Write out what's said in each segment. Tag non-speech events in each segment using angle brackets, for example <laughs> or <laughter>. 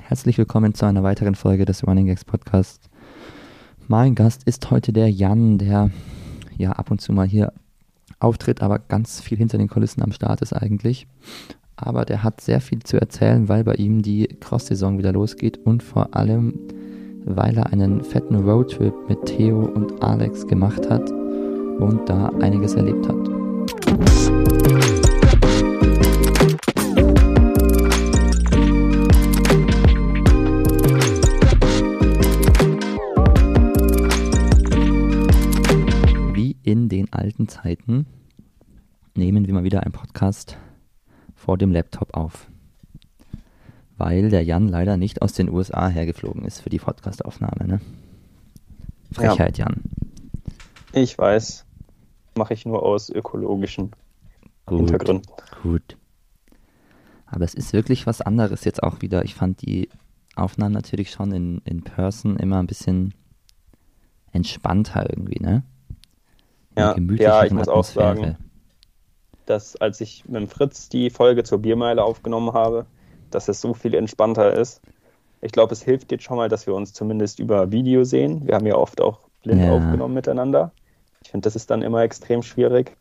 herzlich willkommen zu einer weiteren Folge des Running Gags Podcast. Mein Gast ist heute der Jan, der ja ab und zu mal hier auftritt, aber ganz viel hinter den Kulissen am Start ist eigentlich. Aber der hat sehr viel zu erzählen, weil bei ihm die Cross-Saison wieder losgeht und vor allem, weil er einen fetten Roadtrip mit Theo und Alex gemacht hat und da einiges erlebt hat. Zeiten nehmen wir mal wieder einen Podcast vor dem Laptop auf. Weil der Jan leider nicht aus den USA hergeflogen ist für die Podcastaufnahme, ne? Frechheit, ja. Jan. Ich weiß. Mache ich nur aus ökologischen gut, Hintergründen. Gut. Aber es ist wirklich was anderes jetzt auch wieder. Ich fand die Aufnahmen natürlich schon in, in Person immer ein bisschen entspannter irgendwie, ne? Ja, ja ich muss auch sagen, dass als ich mit Fritz die Folge zur Biermeile aufgenommen habe, dass es so viel entspannter ist. Ich glaube, es hilft jetzt schon mal, dass wir uns zumindest über Video sehen. Wir haben ja oft auch blind ja. aufgenommen miteinander. Ich finde, das ist dann immer extrem schwierig.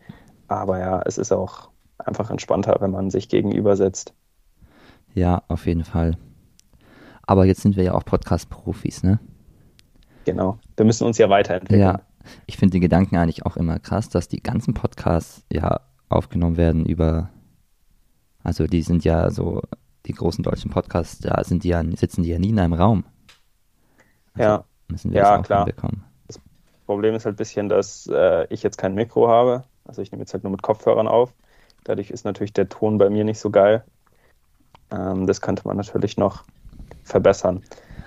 Aber ja, es ist auch einfach entspannter, wenn man sich gegenüber setzt. Ja, auf jeden Fall. Aber jetzt sind wir ja auch Podcast-Profis, ne? Genau. Wir müssen uns ja weiterentwickeln. Ja, ich finde den Gedanken eigentlich auch immer krass, dass die ganzen Podcasts ja aufgenommen werden über, also die sind ja so, die großen deutschen Podcasts, da sind die ja, sitzen die ja nie in einem Raum. Also ja, müssen wir ja, klar. Hinbekommen. Das Problem ist halt ein bisschen, dass äh, ich jetzt kein Mikro habe. Also ich nehme jetzt halt nur mit Kopfhörern auf. Dadurch ist natürlich der Ton bei mir nicht so geil. Ähm, das könnte man natürlich noch verbessern.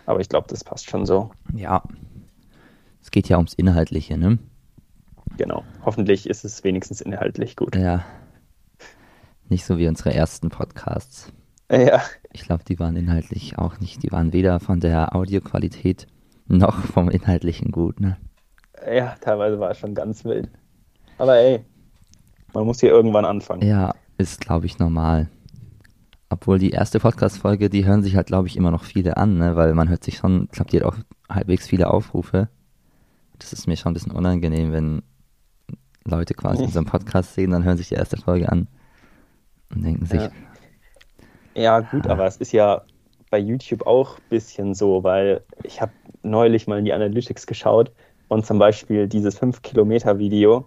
Aber ich glaube, das passt schon so. Ja, es geht ja ums Inhaltliche, ne? Genau. Hoffentlich ist es wenigstens inhaltlich gut. Ja. Nicht so wie unsere ersten Podcasts. Ja. Ich glaube, die waren inhaltlich auch nicht, die waren weder von der Audioqualität noch vom Inhaltlichen gut, ne? Ja, teilweise war es schon ganz wild. Aber ey, man muss hier irgendwann anfangen. Ja, ist, glaube ich, normal. Obwohl die erste Podcast-Folge, die hören sich halt, glaube ich, immer noch viele an, ne? weil man hört sich schon, ich glaube, die hat auch halbwegs viele Aufrufe das ist mir schon ein bisschen unangenehm, wenn Leute quasi in so einem Podcast sehen, dann hören sich die erste Folge an und denken sich. Ja, ja gut, ah. aber es ist ja bei YouTube auch ein bisschen so, weil ich habe neulich mal in die Analytics geschaut und zum Beispiel dieses 5-Kilometer-Video,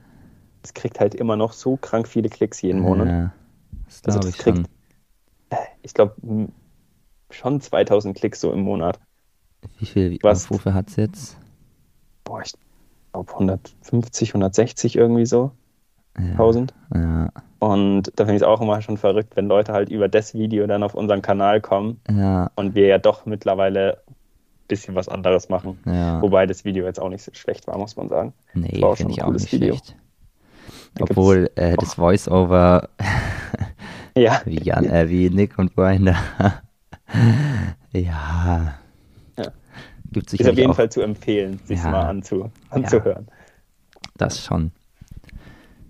es kriegt halt immer noch so krank viele Klicks jeden Monat. Ja, das also ich kriegt, schon. Ich glaube, schon 2000 Klicks so im Monat. Wie viele Aufrufe hat es jetzt? Boah, ich glaube 150, 160 irgendwie so. Ja, 1000. Ja. Und da finde ich es auch immer schon verrückt, wenn Leute halt über das Video dann auf unseren Kanal kommen ja. und wir ja doch mittlerweile ein bisschen was anderes machen. Ja. Wobei das Video jetzt auch nicht so schlecht war, muss man sagen. Nee, finde ich auch nicht Video. schlecht. Obwohl äh, das Voice-Over ja. <laughs> wie, Jan, äh, wie Nick und Brian da <laughs> ja Gibt ist auf jeden auch, Fall zu empfehlen, sich ja, mal anzu, anzuhören. Ja, das schon.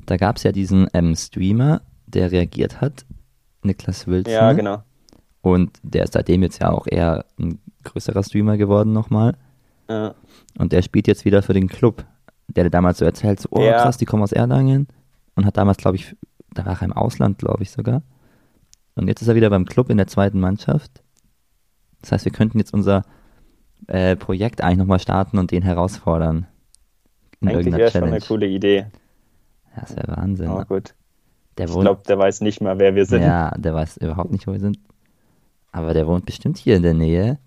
Da gab es ja diesen ähm, Streamer, der reagiert hat, Niklas Wilson. Ja, genau. Und der ist seitdem jetzt ja auch eher ein größerer Streamer geworden nochmal. Ja. Und der spielt jetzt wieder für den Club, der damals so erzählt, so, oh ja. krass, die kommen aus Erlangen. Und hat damals, glaube ich, da war er im Ausland, glaube ich sogar. Und jetzt ist er wieder beim Club in der zweiten Mannschaft. Das heißt, wir könnten jetzt unser äh, Projekt eigentlich nochmal starten und den herausfordern. eigentlich wäre schon eine coole Idee. Das wäre Wahnsinn. Oh, gut. Der ich glaube, der weiß nicht mal, wer wir sind. Ja, der weiß überhaupt nicht, wo wir sind. Aber der wohnt bestimmt hier in der Nähe.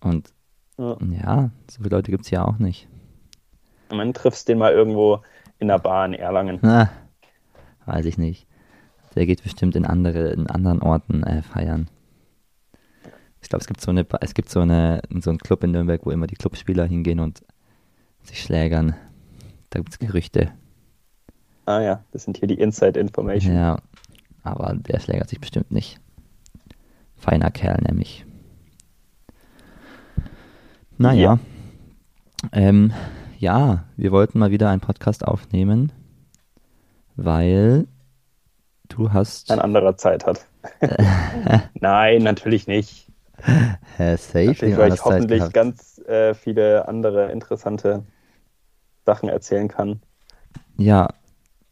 Und ja, ja so viele Leute gibt es hier auch nicht. Man triffst den mal irgendwo in der Bar in Erlangen. Na, weiß ich nicht. Der geht bestimmt in andere, in anderen Orten äh, feiern. Ich glaube, es gibt so eine, es gibt so eine, so einen Club in Nürnberg, wo immer die Clubspieler hingehen und sich schlägern. Da gibt es Gerüchte. Ah ja, das sind hier die Inside Information. Ja, aber der schlägert sich bestimmt nicht. Feiner Kerl nämlich. Naja. Ja. Ähm, ja, wir wollten mal wieder einen Podcast aufnehmen, weil du hast. Ein anderer Zeit hat. <laughs> Nein, natürlich nicht. Safe. Weil ich hoffentlich gehabt. ganz äh, viele andere interessante Sachen erzählen kann. Ja,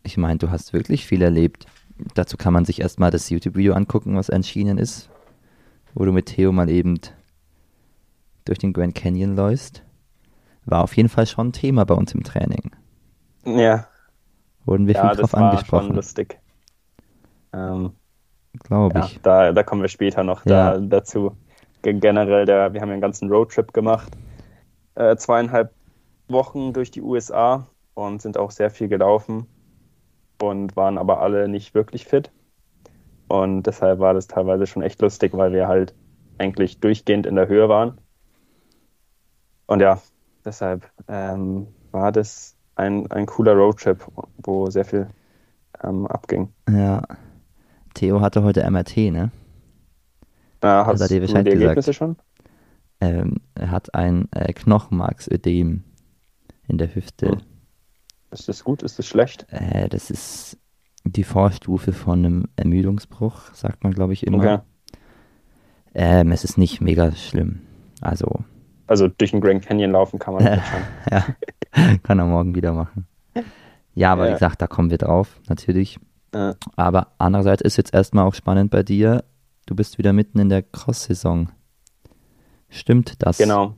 ich meine, du hast wirklich viel erlebt. Dazu kann man sich erstmal das YouTube-Video angucken, was erschienen ist, wo du mit Theo mal eben durch den Grand Canyon läufst. War auf jeden Fall schon ein Thema bei uns im Training. Ja. Wurden wir ja, viel drauf angesprochen. Schon lustig. Ähm, Glaube ich. da, da kommen wir später noch ja. da, dazu. Generell, der, wir haben ja einen ganzen Roadtrip gemacht. Äh, zweieinhalb Wochen durch die USA und sind auch sehr viel gelaufen und waren aber alle nicht wirklich fit. Und deshalb war das teilweise schon echt lustig, weil wir halt eigentlich durchgehend in der Höhe waren. Und ja, deshalb ähm, war das ein, ein cooler Roadtrip, wo sehr viel ähm, abging. Ja. Theo hatte heute MRT, ne? Ja, hast hat er dir Bescheid die Ergebnisse gesagt? schon? Ähm, er hat ein äh, Knochenmarksödem in der Hüfte. Hm. Ist das gut? Ist das schlecht? Äh, das ist die Vorstufe von einem Ermüdungsbruch, sagt man, glaube ich, immer. Okay. Ähm, es ist nicht mega schlimm. Also. Also durch den Grand Canyon laufen kann man schon. <laughs> ja, kann er morgen wieder machen. Ja, aber ja. wie gesagt, da kommen wir drauf, natürlich. Ja. Aber andererseits ist jetzt erstmal auch spannend bei dir. Du bist wieder mitten in der Cross-Saison. Stimmt das? Genau.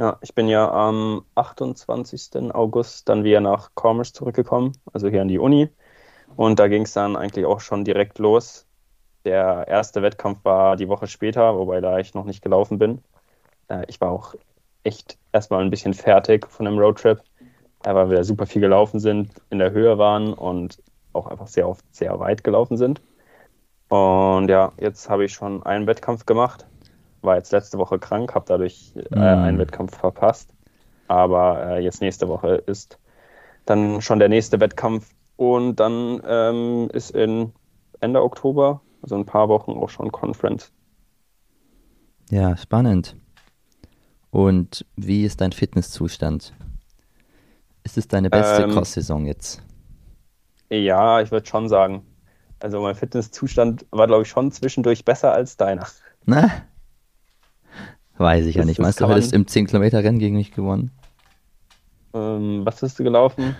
Ja, ich bin ja am 28. August dann wieder nach Commerce zurückgekommen, also hier an die Uni. Und da ging es dann eigentlich auch schon direkt los. Der erste Wettkampf war die Woche später, wobei da ich noch nicht gelaufen bin. Äh, ich war auch echt erstmal ein bisschen fertig von dem Roadtrip, weil wir super viel gelaufen sind, in der Höhe waren und auch einfach sehr oft sehr weit gelaufen sind. Und ja, jetzt habe ich schon einen Wettkampf gemacht war jetzt letzte Woche krank, habe dadurch äh, mhm. einen Wettkampf verpasst. Aber äh, jetzt nächste Woche ist dann schon der nächste Wettkampf und dann ähm, ist in Ende Oktober, also ein paar Wochen auch schon Conference. Ja, spannend. Und wie ist dein Fitnesszustand? Ist es deine beste ähm, Cross-Saison jetzt? Ja, ich würde schon sagen. Also mein Fitnesszustand war, glaube ich, schon zwischendurch besser als deiner. Na? Weiß ich ja nicht. Meinst du, hättest im 10-Kilometer-Rennen gegen mich gewonnen? Ähm, was bist du gelaufen?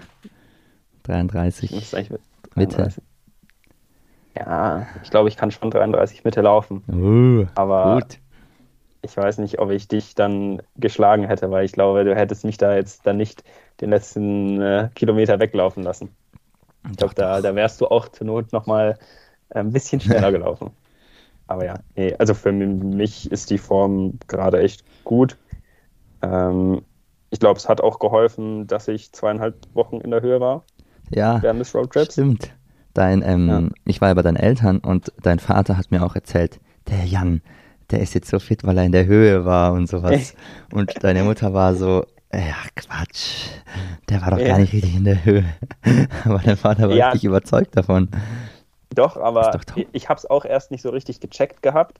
33. Ich 33. Mitte. Ja, ich glaube, ich kann schon 33 Mitte laufen. Uh, aber gut. ich weiß nicht, ob ich dich dann geschlagen hätte, weil ich glaube, du hättest mich da jetzt dann nicht den letzten äh, Kilometer weglaufen lassen. Ich glaube, da, da wärst du auch zur Not nochmal ein bisschen <laughs> schneller gelaufen. Aber ja, nee, also für mich ist die Form gerade echt gut. Ähm, ich glaube, es hat auch geholfen, dass ich zweieinhalb Wochen in der Höhe war. Ja, während des Roadtrips. Stimmt. Dein, ähm, ja. Ich war ja bei deinen Eltern und dein Vater hat mir auch erzählt, der Jan, der ist jetzt so fit, weil er in der Höhe war und sowas. <laughs> und deine Mutter war so, ja, Quatsch, der war doch ja. gar nicht richtig in der Höhe. <laughs> Aber dein Vater war ja. richtig überzeugt davon. Doch, aber doch ich habe es auch erst nicht so richtig gecheckt gehabt.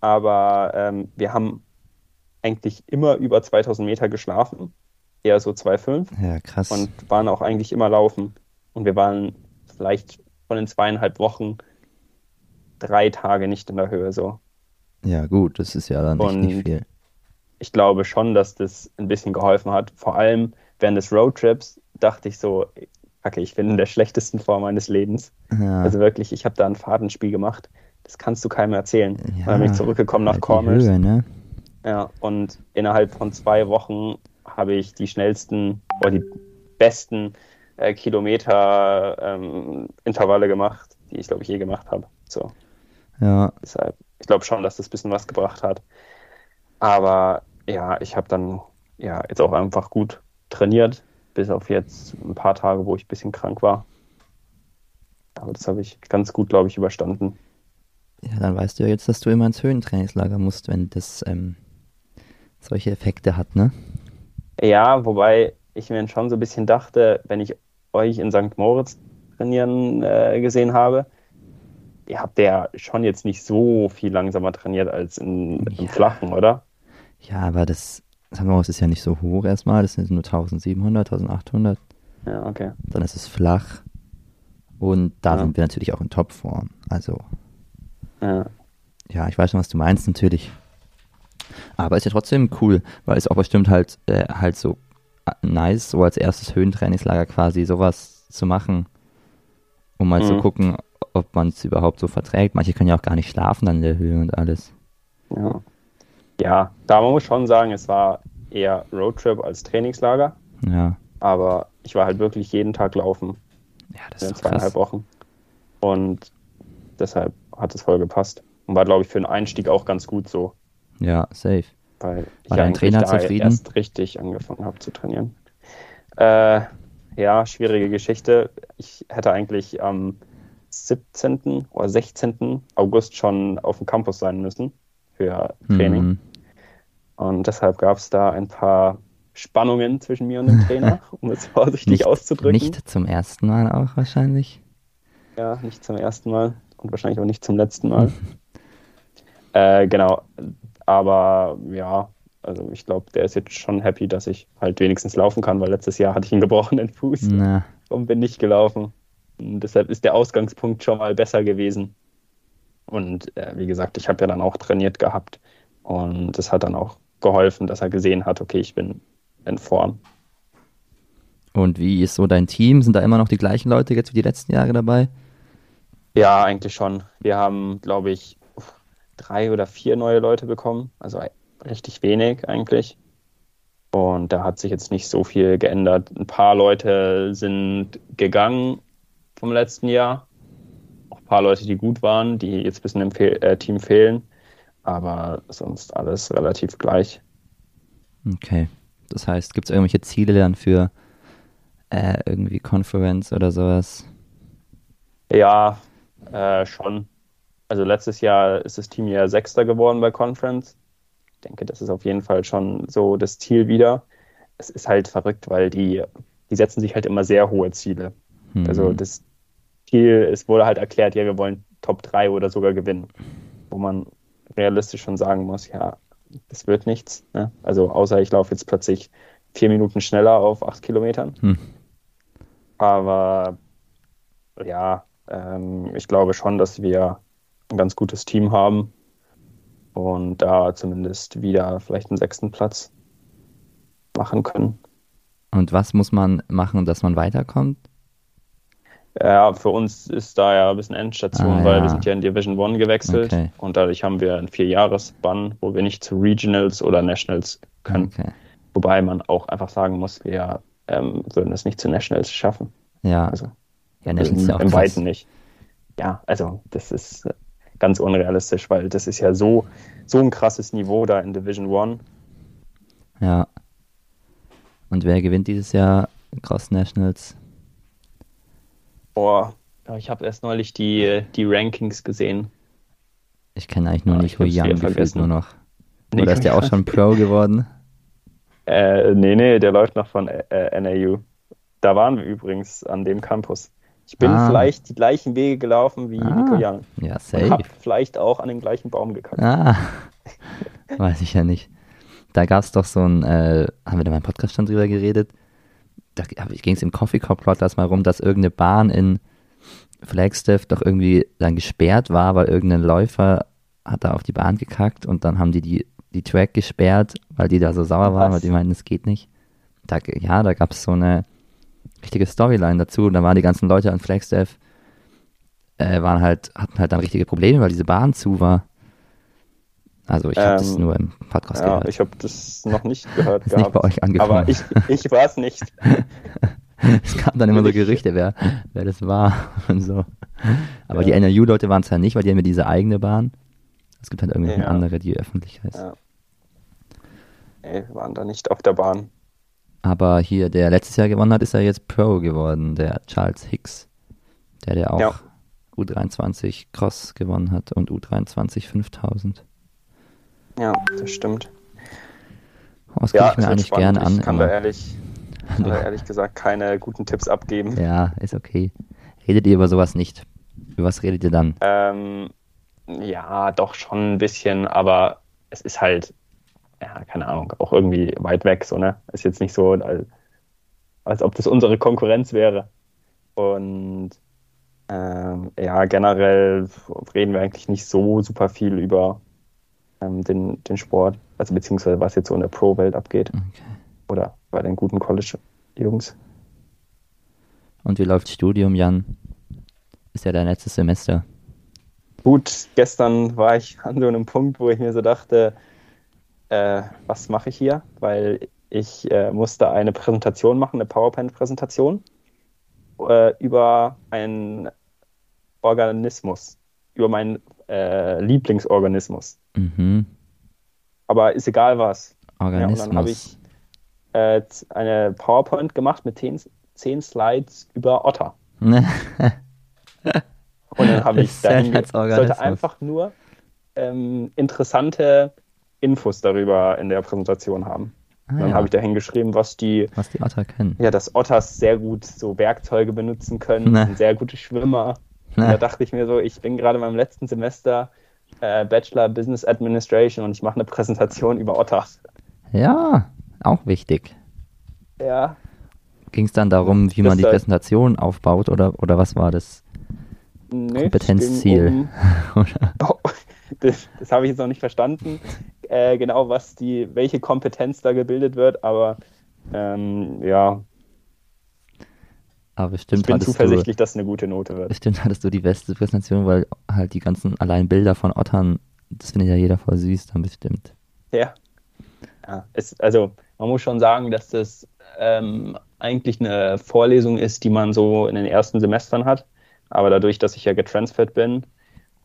Aber ähm, wir haben eigentlich immer über 2000 Meter geschlafen, eher so 2,5. Ja, krass. Und waren auch eigentlich immer laufen. Und wir waren vielleicht von den zweieinhalb Wochen drei Tage nicht in der Höhe so. Ja, gut, das ist ja dann echt nicht viel. Ich glaube schon, dass das ein bisschen geholfen hat. Vor allem während des Roadtrips dachte ich so, kacke, ich bin in der schlechtesten Form meines Lebens. Ja. Also wirklich, ich habe da ein Fadenspiel gemacht. Das kannst du keinem erzählen. Ja, dann bin ich zurückgekommen nach Cormers. Ne? Ja, und innerhalb von zwei Wochen habe ich die schnellsten oder die besten äh, Kilometer-Intervalle ähm, gemacht, die ich, glaube ich, je gemacht habe. So. Ja. Deshalb, ich glaube schon, dass das ein bisschen was gebracht hat. Aber ja, ich habe dann ja jetzt auch einfach gut trainiert, bis auf jetzt ein paar Tage, wo ich ein bisschen krank war. Aber das habe ich ganz gut, glaube ich, überstanden. Ja, dann weißt du ja jetzt, dass du immer ins Höhentrainingslager musst, wenn das ähm, solche Effekte hat, ne? Ja, wobei ich mir schon so ein bisschen dachte, wenn ich euch in St. Moritz trainieren äh, gesehen habe, ihr habt ja schon jetzt nicht so viel langsamer trainiert als in, ja. im Flachen, oder? Ja, aber das. Moritz ist ja nicht so hoch erstmal, das sind nur 1700, 1800. Ja, okay. Dann ist es flach. Und da ja. sind wir natürlich auch in Topform. Also. Ja. Ja, ich weiß schon, was du meinst, natürlich. Aber ist ja trotzdem cool, weil es auch bestimmt halt, äh, halt so äh, nice, so als erstes Höhentrainingslager quasi sowas zu machen, um mal mhm. zu gucken, ob man es überhaupt so verträgt. Manche können ja auch gar nicht schlafen dann in der Höhe und alles. Ja, ja da man muss schon sagen, es war eher Roadtrip als Trainingslager. Ja. Aber ich war halt wirklich jeden Tag laufen. Ja, das in ist zweieinhalb krass. Wochen. Und deshalb hat es voll gepasst. Und war, glaube ich, für den Einstieg auch ganz gut so. Ja, safe. Weil ich War dein Trainer zufrieden? erst richtig angefangen habe zu trainieren. Äh, ja, schwierige Geschichte. Ich hätte eigentlich am 17. oder 16. August schon auf dem Campus sein müssen für Training. Mhm. Und deshalb gab es da ein paar Spannungen zwischen mir und dem Trainer, <laughs> um es vorsichtig nicht, auszudrücken. Nicht zum ersten Mal auch wahrscheinlich. Ja, nicht zum ersten Mal und wahrscheinlich auch nicht zum letzten Mal. <laughs> äh, genau, aber ja, also ich glaube, der ist jetzt schon happy, dass ich halt wenigstens laufen kann, weil letztes Jahr hatte ich einen gebrochenen Fuß Na. und bin nicht gelaufen. Und deshalb ist der Ausgangspunkt schon mal besser gewesen. Und äh, wie gesagt, ich habe ja dann auch trainiert gehabt. Und das hat dann auch geholfen, dass er gesehen hat, okay, ich bin in Form. Und wie ist so dein Team? Sind da immer noch die gleichen Leute jetzt wie die letzten Jahre dabei? Ja, eigentlich schon. Wir haben, glaube ich, drei oder vier neue Leute bekommen. Also richtig wenig eigentlich. Und da hat sich jetzt nicht so viel geändert. Ein paar Leute sind gegangen vom letzten Jahr. Auch ein paar Leute, die gut waren, die jetzt ein bisschen im Fe äh, Team fehlen. Aber sonst alles relativ gleich. Okay. Das heißt, gibt es irgendwelche Ziele dann für äh, irgendwie Conference oder sowas? Ja, äh, schon. Also letztes Jahr ist das Team ja Sechster geworden bei Conference. Ich denke, das ist auf jeden Fall schon so das Ziel wieder. Es ist halt verrückt, weil die, die setzen sich halt immer sehr hohe Ziele. Mhm. Also das Ziel, es wurde halt erklärt, ja, wir wollen Top 3 oder sogar gewinnen. Wo man realistisch schon sagen muss, ja, das wird nichts. Ne? Also außer ich laufe jetzt plötzlich vier Minuten schneller auf acht Kilometern. Hm. Aber ja, ähm, ich glaube schon, dass wir ein ganz gutes Team haben und da zumindest wieder vielleicht einen sechsten Platz machen können. Und was muss man machen, dass man weiterkommt? Ja, für uns ist da ja ein bisschen Endstation, ah, weil ja. wir sind ja in Division One gewechselt okay. und dadurch haben wir einen Vierjahres-Bann, wo wir nicht zu Regionals oder Nationals können. Okay. Wobei man auch einfach sagen muss, wir ähm, würden es nicht zu Nationals schaffen. Ja. Also, ja, Nationals ja im Weiten nicht. Ja, also das ist ganz unrealistisch, weil das ist ja so, so ein krasses Niveau da in Division One. Ja. Und wer gewinnt dieses Jahr Cross Nationals? Boah, ich habe erst neulich die, die Rankings gesehen. Ich kenne eigentlich nur ja, Nico Young gefühlt nur noch. Nico Oder ist der auch schon Pro geworden? <laughs> Äh, nee, nee, der läuft noch von äh, NAU. Da waren wir übrigens an dem Campus. Ich bin ah. vielleicht die gleichen Wege gelaufen wie ah. Nico Young. Ja, safe. Und hab vielleicht auch an den gleichen Baum gekackt. Ah, <laughs> weiß ich ja nicht. Da gab es doch so ein, äh, haben wir da mal im Podcast schon drüber geredet, da ging es im Coffee Cup Podcast mal rum, dass irgendeine Bahn in Flagstaff doch irgendwie dann gesperrt war, weil irgendein Läufer hat da auf die Bahn gekackt und dann haben die die, die Track gesperrt, weil die da so sauer waren, weil die meinten, es geht nicht. Da, ja, da gab es so eine richtige Storyline dazu und da waren die ganzen Leute an Flagstaff, äh, waren halt, hatten halt dann richtige Probleme, weil diese Bahn zu war. Also ich habe ähm, das nur im Podcast ja, gehört. Ich habe das noch nicht gehört <laughs> ist gehabt. nicht bei euch angefangen. Aber ich, ich war <laughs> es nicht. es kamen dann immer so Gerüchte, wer, wer das war <laughs> und so. Aber ja. die NRU-Leute waren es ja nicht, weil die haben ja diese eigene Bahn. Es gibt halt irgendwelche ja. andere, die öffentlich heißt. Ja. Wir waren da nicht auf der Bahn. Aber hier, der letztes Jahr gewonnen hat, ist er jetzt Pro geworden, der Charles Hicks. Der, der auch ja. U23 Cross gewonnen hat und U23 5000. Ja, das stimmt. Oh, das ja, ich mir eigentlich gerne an. Ich kann, da ehrlich, kann da ehrlich gesagt keine guten Tipps abgeben. Ja, ist okay. Redet ihr über sowas nicht? Über was redet ihr dann? Ähm, ja, doch schon ein bisschen, aber es ist halt, ja, keine Ahnung, auch irgendwie weit weg, so, ne? Ist jetzt nicht so, als, als ob das unsere Konkurrenz wäre. Und Ähm, ja, generell reden wir eigentlich nicht so super viel über ähm, den, den Sport, also beziehungsweise was jetzt so in der Pro-Welt abgeht. Okay. Oder bei den guten College-Jungs. Und wie läuft Studium, Jan? Ist ja dein letztes Semester. Gut, gestern war ich <laughs> an so einem Punkt, wo ich mir so dachte, äh, was mache ich hier? Weil ich äh, musste eine Präsentation machen, eine PowerPoint-Präsentation äh, über einen Organismus, über meinen äh, Lieblingsorganismus. Mhm. Aber ist egal was. Organismus. Ja, und dann habe ich äh, eine PowerPoint gemacht mit zehn, zehn Slides über Otter. <laughs> und dann habe ich dahin sollte einfach nur ähm, interessante Infos darüber in der Präsentation haben. Ah, dann ja. habe ich da hingeschrieben, was die, was die Otter können. Ja, dass Otters sehr gut so Werkzeuge benutzen können, ne. sehr gute Schwimmer. Ne. Da dachte ich mir so, ich bin gerade in meinem letzten Semester äh, Bachelor Business Administration und ich mache eine Präsentation über Otter. Ja, auch wichtig. Ja. Ging es dann darum, wie das man die Präsentation aufbaut oder, oder was war das nee, Kompetenzziel? <laughs> Um, oh, das, das habe ich jetzt noch nicht verstanden, äh, genau was die, welche Kompetenz da gebildet wird, aber ähm, ja. Aber bestimmt ich bin zuversichtlich, du, dass es eine gute Note wird. Bestimmt hattest du die beste Präsentation, weil halt die ganzen allein Bilder von Ottern, das findet ja jeder voll süß, dann bestimmt. Ja. ja es, also man muss schon sagen, dass das ähm, eigentlich eine Vorlesung ist, die man so in den ersten Semestern hat. Aber dadurch, dass ich ja getransfert bin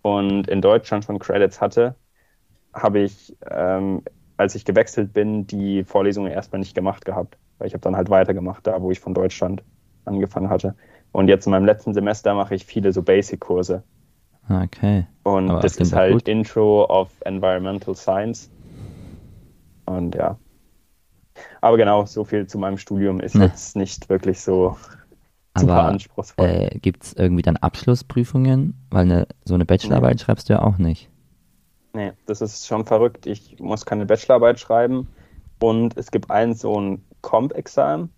und in Deutschland schon Credits hatte, habe ich, ähm, als ich gewechselt bin, die Vorlesungen erstmal nicht gemacht gehabt. Weil ich habe dann halt weitergemacht, da wo ich von Deutschland angefangen hatte. Und jetzt in meinem letzten Semester mache ich viele so Basic-Kurse. Okay. Und Aber das ist halt gut. Intro of Environmental Science. Und ja. Aber genau, so viel zu meinem Studium ist ne. jetzt nicht wirklich so super Aber, anspruchsvoll. Äh, Gibt es irgendwie dann Abschlussprüfungen? Weil eine, so eine Bachelorarbeit nee. schreibst du ja auch nicht. Nee, das ist schon verrückt. Ich muss keine Bachelorarbeit schreiben und es gibt ein so ein Comp-Examen.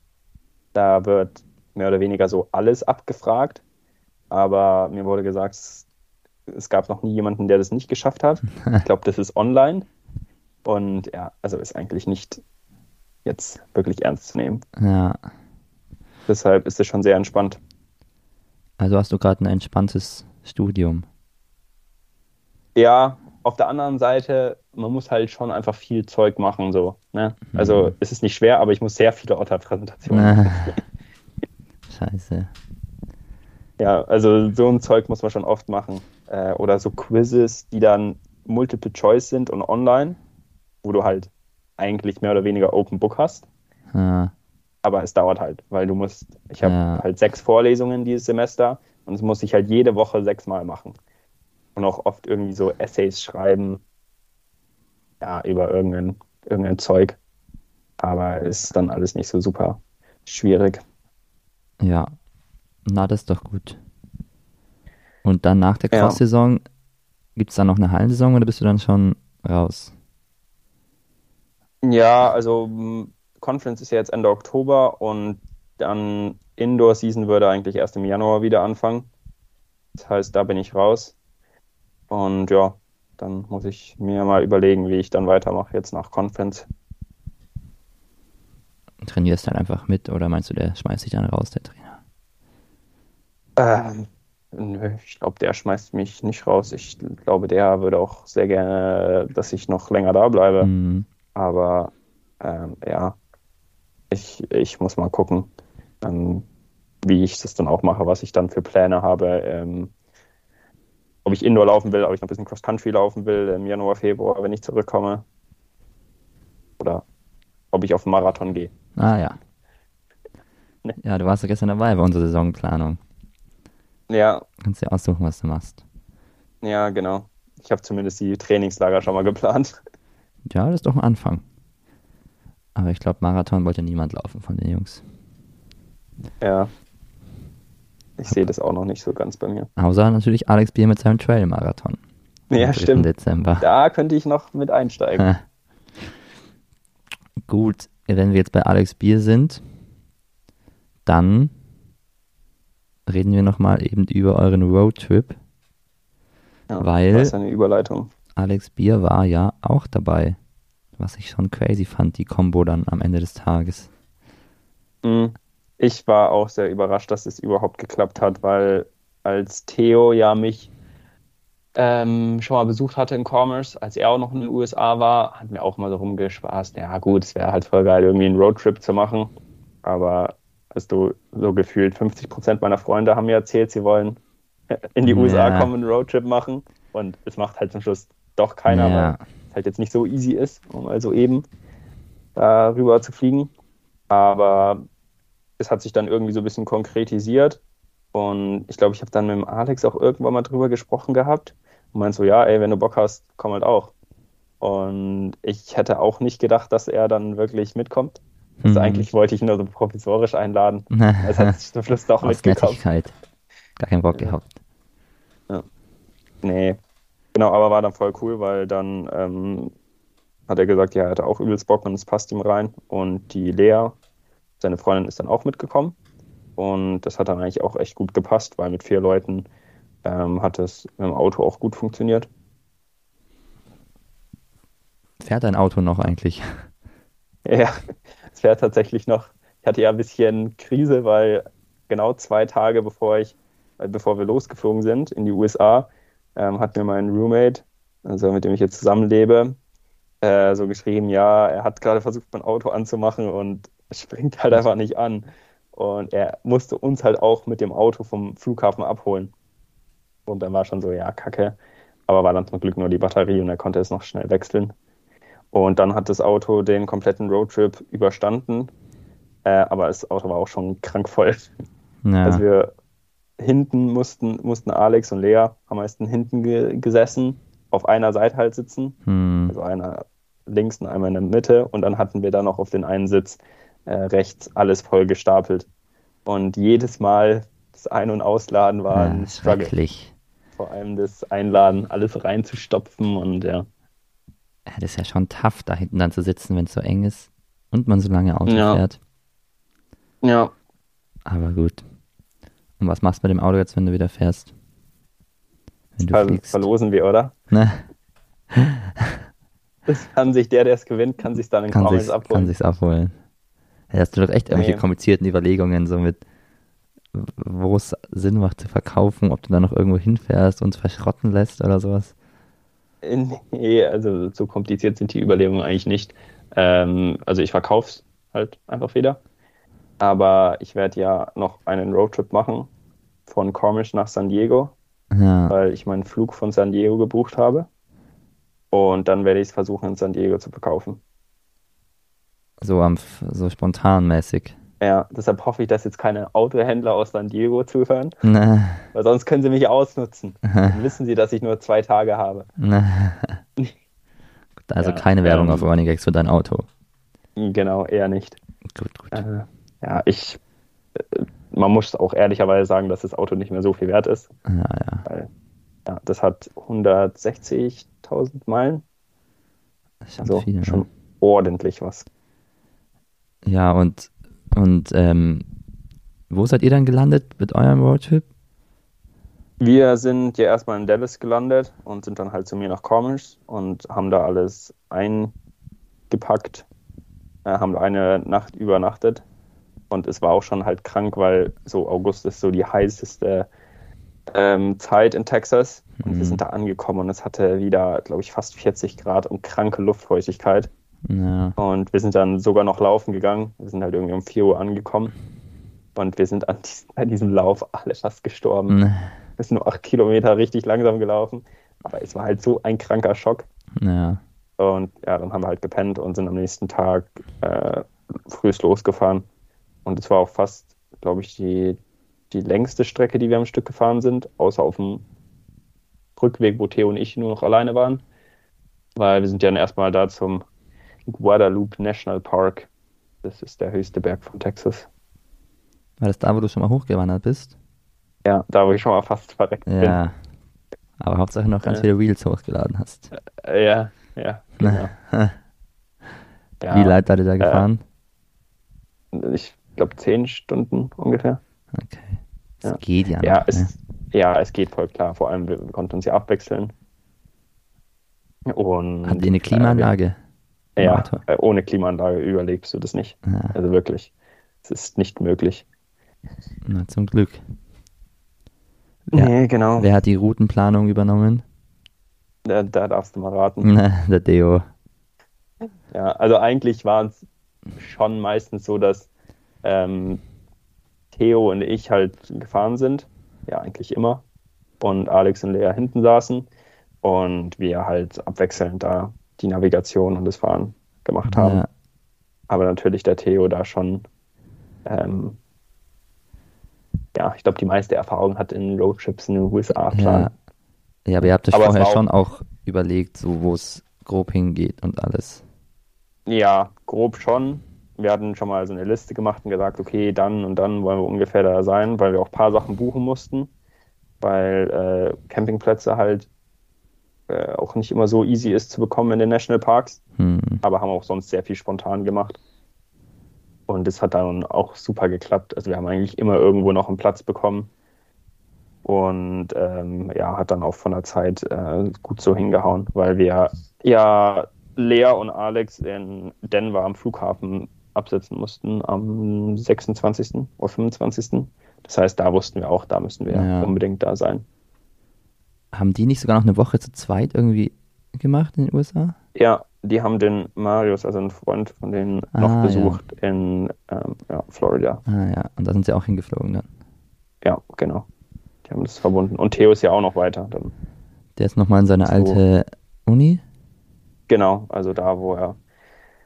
Da wird mehr oder weniger so alles abgefragt. Aber mir wurde gesagt, es gab noch nie jemanden, der das nicht geschafft hat. <laughs> Ich glaube, das ist online. Und ja, also ist eigentlich nicht jetzt wirklich ernst zu nehmen. Ja. Deshalb ist es schon sehr entspannt. Also hast du gerade ein entspanntes Studium. Ja, auf der anderen Seite, man muss halt schon einfach viel Zeug machen, so. Ne? Also mhm. es ist nicht schwer, aber ich muss sehr viele Otter-Präsentationen <laughs> machen. <laughs> Scheiße. Ja, also so ein Zeug muss man schon oft machen. Äh, oder so Quizzes, die dann Multiple Choice sind und online, wo du halt eigentlich mehr oder weniger Open Book hast. Ja. Aber es dauert halt, weil du musst, ich habe ja. halt sechs Vorlesungen dieses Semester und es muss ich halt jede Woche sechsmal machen und auch oft irgendwie so Essays schreiben, ja, über irgendein, irgendein Zeug. Aber ist dann alles nicht so super schwierig. Ja, na, das ist doch gut. Und dann nach der Cross-Saison, ja. gibt es dann noch eine Hallensaison oder bist du dann schon raus? Ja, also Conference ist ja jetzt Ende Oktober und dann Indoor-Season würde eigentlich erst im Januar wieder anfangen. Das heißt, da bin ich raus. Und ja, dann muss ich mir mal überlegen, wie ich dann weitermache jetzt nach Conference. Trainierst dann einfach mit oder meinst du, der schmeißt sich dann raus, der Trainer? Ähm, nö, ich glaube, der schmeißt mich nicht raus. Ich glaube, der würde auch sehr gerne, dass ich noch länger da bleibe. Mhm. Aber ähm, ja, ich, ich muss mal gucken, ähm, wie ich das dann auch mache, was ich dann für Pläne habe. Ähm, ob ich Indoor laufen will, ob ich noch ein bisschen Cross-Country laufen will im Januar, Februar, wenn ich zurückkomme. Oder ob ich auf den Marathon gehe. Ah ja. Ne. Ja, du warst ja gestern dabei bei unserer Saisonplanung. Ja. Kannst dir aussuchen, was du machst. Ja, genau. Ich habe zumindest die Trainingslager schon mal geplant. Ja, das ist doch ein Anfang. Aber ich glaube, Marathon wollte niemand laufen von den Jungs. Ja, ich sehe das auch noch nicht so ganz bei mir. Außer natürlich Alex Bier mit seinem Trail-Marathon. Ja, stimmt. Dezember. Da könnte ich noch mit einsteigen. <laughs> Gut, wenn wir jetzt bei Alex Bier sind, dann reden wir nochmal eben über euren Roadtrip. Ja, weil das ist eine Überleitung. Alex Bier war ja auch dabei. Was ich schon crazy fand, die Combo dann am Ende des Tages. Mhm. Ich war auch sehr überrascht, dass es überhaupt geklappt hat, weil als Theo ja mich ähm, schon mal besucht hatte in Commerce, als er auch noch in den USA war, hat mir auch mal so rumgespaßt, ja gut, es wäre halt voll geil, irgendwie einen Roadtrip zu machen. Aber hast du so gefühlt 50 Prozent meiner Freunde haben mir erzählt, sie wollen in die ja. USA kommen, einen Roadtrip machen. Und es macht halt zum Schluss doch keiner, ja. weil es halt jetzt nicht so easy ist, um also eben da rüber zu fliegen. Aber es hat sich dann irgendwie so ein bisschen konkretisiert. Und ich glaube, ich habe dann mit dem Alex auch irgendwann mal drüber gesprochen gehabt. Und meinte so, ja, ey, wenn du Bock hast, komm halt auch. Und ich hätte auch nicht gedacht, dass er dann wirklich mitkommt. Also mhm. eigentlich wollte ich ihn nur so provisorisch einladen. <laughs> Es hat sich zum Schluss doch mitgekommen. Gar keinen Bock gehabt. Ja. Nee. Genau, aber war dann voll cool, weil dann ähm, hat er gesagt, ja, er hatte auch übelst Bock und es passt ihm rein. Und die Lea, seine Freundin, ist dann auch mitgekommen. Und das hat dann eigentlich auch echt gut gepasst, weil mit vier Leuten ähm, hat es mit dem Auto auch gut funktioniert. Fährt dein Auto noch eigentlich? <laughs> Ja, es fährt tatsächlich noch. Ich hatte ja ein bisschen Krise, weil genau zwei Tage bevor ich, bevor wir losgeflogen sind in die USA, ähm, hat mir mein Roommate, also mit dem ich jetzt zusammenlebe, äh, so geschrieben, ja, er hat gerade versucht, mein Auto anzumachen und es springt halt einfach nicht an. Und er musste uns halt auch mit dem Auto vom Flughafen abholen. Und dann war schon so, ja, kacke. Aber war dann zum Glück nur die Batterie und er konnte es noch schnell wechseln. Und dann hat das Auto den kompletten Roadtrip überstanden. Äh, aber das Auto war auch schon krank voll. Ja. Also wir hinten mussten, mussten Alex und Lea am meisten hinten ge gesessen, auf einer Seite halt sitzen. Hm. Also einer links und einmal in der Mitte. Und dann hatten wir da noch auf den einen Sitz äh, rechts alles voll gestapelt. Und jedes Mal das Ein- und Ausladen war ja, ein Struggle. Vor allem das Einladen, alles reinzustopfen und ja. ja. Das ist ja schon tough, da hinten dann zu sitzen, wenn es so eng ist und man so lange Auto ja. fährt. Ja. Aber gut. Und was machst du mit dem Auto jetzt, wenn du wieder fährst? Wenn du Ver fliegst? Verlosen wir, oder? Ne? das kann sich der, der es gewinnt, kann sich dann in kann sich's, abholen. Kann sich's abholen. Ja, hast du doch echt irgendwelche nee. komplizierten Überlegungen, so mit, wo es Sinn macht zu verkaufen, ob du dann noch irgendwo hinfährst und es verschrotten lässt oder sowas? Nee, also so kompliziert sind die Überlegungen eigentlich nicht. Ähm, also ich verkaufe es halt einfach wieder. Aber ich werde ja noch einen Roadtrip machen von Cormish nach San Diego, ja. weil ich meinen Flug von San Diego gebucht habe. Und dann werde ich es versuchen, in San Diego zu verkaufen. So, am, so spontan mäßig. Ja, deshalb hoffe ich, dass jetzt keine Autohändler aus San Diego zuhören. <laughs> Nee. Weil sonst können sie mich ausnutzen. Dann wissen sie, dass ich nur zwei Tage habe. <laughs> also ja, keine Werbung ähm, auf Running für dein Auto. Genau, eher nicht. Gut, gut. Äh, ja, ich, äh, man muss auch ehrlicherweise sagen, dass das Auto nicht mehr so viel wert ist. Ja, ja. Weil, ja, das hat 160.000 Meilen. Das ist also viel, schon ne? ordentlich was. Ja, und, und ähm, wo seid ihr dann gelandet mit eurem Roadtrip? Wir sind ja erstmal in Dallas gelandet und sind dann halt zu mir nach Commerce und haben da alles eingepackt, äh, haben da eine Nacht übernachtet und es war auch schon halt krank, weil so August ist so die heißeste ähm, Zeit in Texas. Und mhm. wir sind da angekommen und es hatte wieder, glaube ich, fast 40 Grad und kranke Luftfeuchtigkeit. Ja. Und wir sind dann sogar noch laufen gegangen. Wir sind halt irgendwie um 4 Uhr angekommen. Und wir sind an diesem, an diesem Lauf alle fast gestorben. Nee. Wir sind nur 8 Kilometer richtig langsam gelaufen. Aber es war halt so ein kranker Schock. Ja. Und ja, dann haben wir halt gepennt und sind am nächsten Tag äh, frühst losgefahren. Und es war auch fast, glaube ich, die, die längste Strecke, die wir am Stück gefahren sind, außer auf dem Rückweg, wo Theo und ich nur noch alleine waren. Weil wir sind ja dann erstmal da zum Guadalupe National Park. Das ist der höchste Berg von Texas. War das da, wo du schon mal hochgewandert bist? Ja, da, wo ich schon mal fast verreckt ja. bin. Ja. Aber Hauptsache noch ganz viele Reels hochgeladen hast. Äh, ja, ja. Genau. <laughs> ja Wie leid seid ihr da gefahren? Äh, ich glaube, zehn Stunden ungefähr. Okay. Es ja. geht ja noch. Ja es, ne? ja, es geht voll klar. Vor allem, wir, wir konnten uns ja abwechseln. Und, Habt ihr eine Klimaanlage? Ja, äh, ohne Klimaanlage überlebst du das nicht. Ja. Also wirklich. Es ist nicht möglich. Na, zum Glück. Wer, nee, genau. Wer hat die Routenplanung übernommen? Da, da darfst du mal raten. <laughs> Na, der Deo. Ja, also eigentlich war es schon meistens so, dass ähm, Theo und ich halt gefahren sind. Ja, eigentlich immer. Und Alex und Lea hinten saßen. Und wir halt abwechselnd da die Navigation und das Fahren gemacht haben. Ja. Aber natürlich der Theo da schon, ähm, ja, ich glaube, die meiste Erfahrung hat in Roadtrips in den USA. Ja. ja, aber ihr habt euch aber vorher schon auch überlegt, so wo es grob hingeht und alles. Ja, grob schon. Wir hatten schon mal so eine Liste gemacht und gesagt, okay, dann und dann wollen wir ungefähr da sein, weil wir auch ein paar Sachen buchen mussten, weil äh, Campingplätze halt äh, auch nicht immer so easy ist zu bekommen in den Nationalparks, hm. aber haben auch sonst sehr viel spontan gemacht. Und das hat dann auch super geklappt. Also wir haben eigentlich immer irgendwo noch einen Platz bekommen. Und ähm, ja, hat dann auch von der Zeit äh, gut so hingehauen, weil wir ja Lea und Alex in Denver am Flughafen absetzen mussten am 26. oder 25. Das heißt, da wussten wir auch, da müssen wir ja. unbedingt da sein. Haben die nicht sogar noch eine Woche zu zweit irgendwie gemacht in den USA? Ja, die haben den Marius, also einen Freund von denen, ah, noch besucht ja. in ähm, ja, Florida. Ah ja, und da sind sie auch hingeflogen dann. Ja, genau. Die haben das verbunden. Und Theo ist ja auch noch weiter. Dann. Der ist nochmal in seine so. alte Uni? Genau, also da, wo er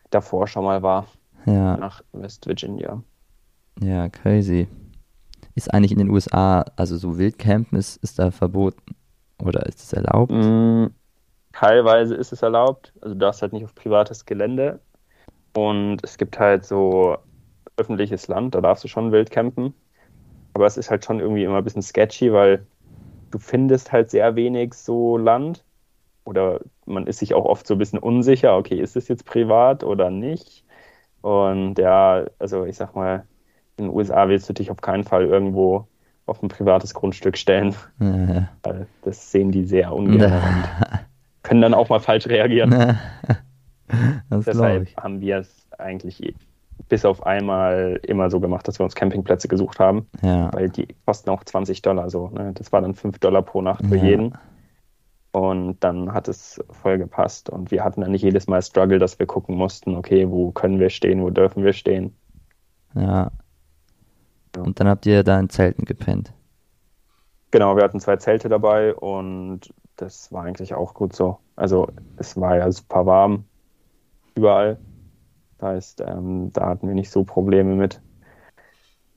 davor schon mal war. Ja. Nach West Virginia. Ja, crazy. Ist eigentlich in den USA, also so Wildcampen ist, ist da verboten? Oder ist es erlaubt? Mm, teilweise ist es erlaubt. Also du darfst halt nicht auf privates Gelände. Und es gibt halt so öffentliches Land, da darfst du schon wild campen. Aber es ist halt schon irgendwie immer ein bisschen sketchy, weil du findest halt sehr wenig so Land. Oder man ist sich auch oft so ein bisschen unsicher, okay, ist es jetzt privat oder nicht? Und ja, also ich sag mal, in den USA willst du dich auf keinen Fall irgendwo auf ein privates Grundstück stellen. Ja, Weil das sehen die sehr ungern <laughs> und können dann auch mal falsch reagieren. Deshalb haben wir es eigentlich bis auf einmal immer so gemacht, dass wir uns Campingplätze gesucht haben. Ja. Weil die kosten auch 20 Dollar so. Ne? Das war dann 5 Dollar pro Nacht für jeden. Und dann hat es voll gepasst. Und wir hatten dann nicht jedes Mal Struggle, dass wir gucken mussten, okay, wo können wir stehen, wo dürfen wir stehen. Ja, und dann habt ihr da in Zelten gepennt. Genau, wir hatten zwei Zelte dabei und das war eigentlich auch gut so. Also es war ja super warm überall. Das heißt, ähm, da hatten wir nicht so Probleme mit.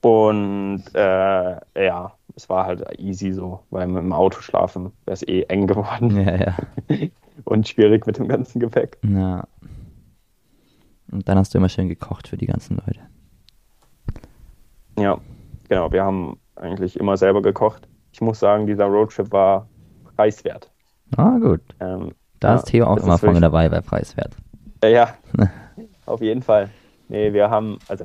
Und äh, ja, es war halt easy so, weil mit dem Auto schlafen wäre es eh eng geworden. <laughs> Ja, ja. <laughs> und schwierig mit dem ganzen Gepäck. Ja. Und dann hast du immer schön gekocht für die ganzen Leute. Ja, genau. Wir haben eigentlich immer selber gekocht. Ich muss sagen, dieser Roadtrip war preiswert. Ah, gut. Ähm, da ja, ist Theo auch immer vorne dabei bei preiswert. Äh, ja, <laughs> auf jeden Fall. Nee, wir haben, also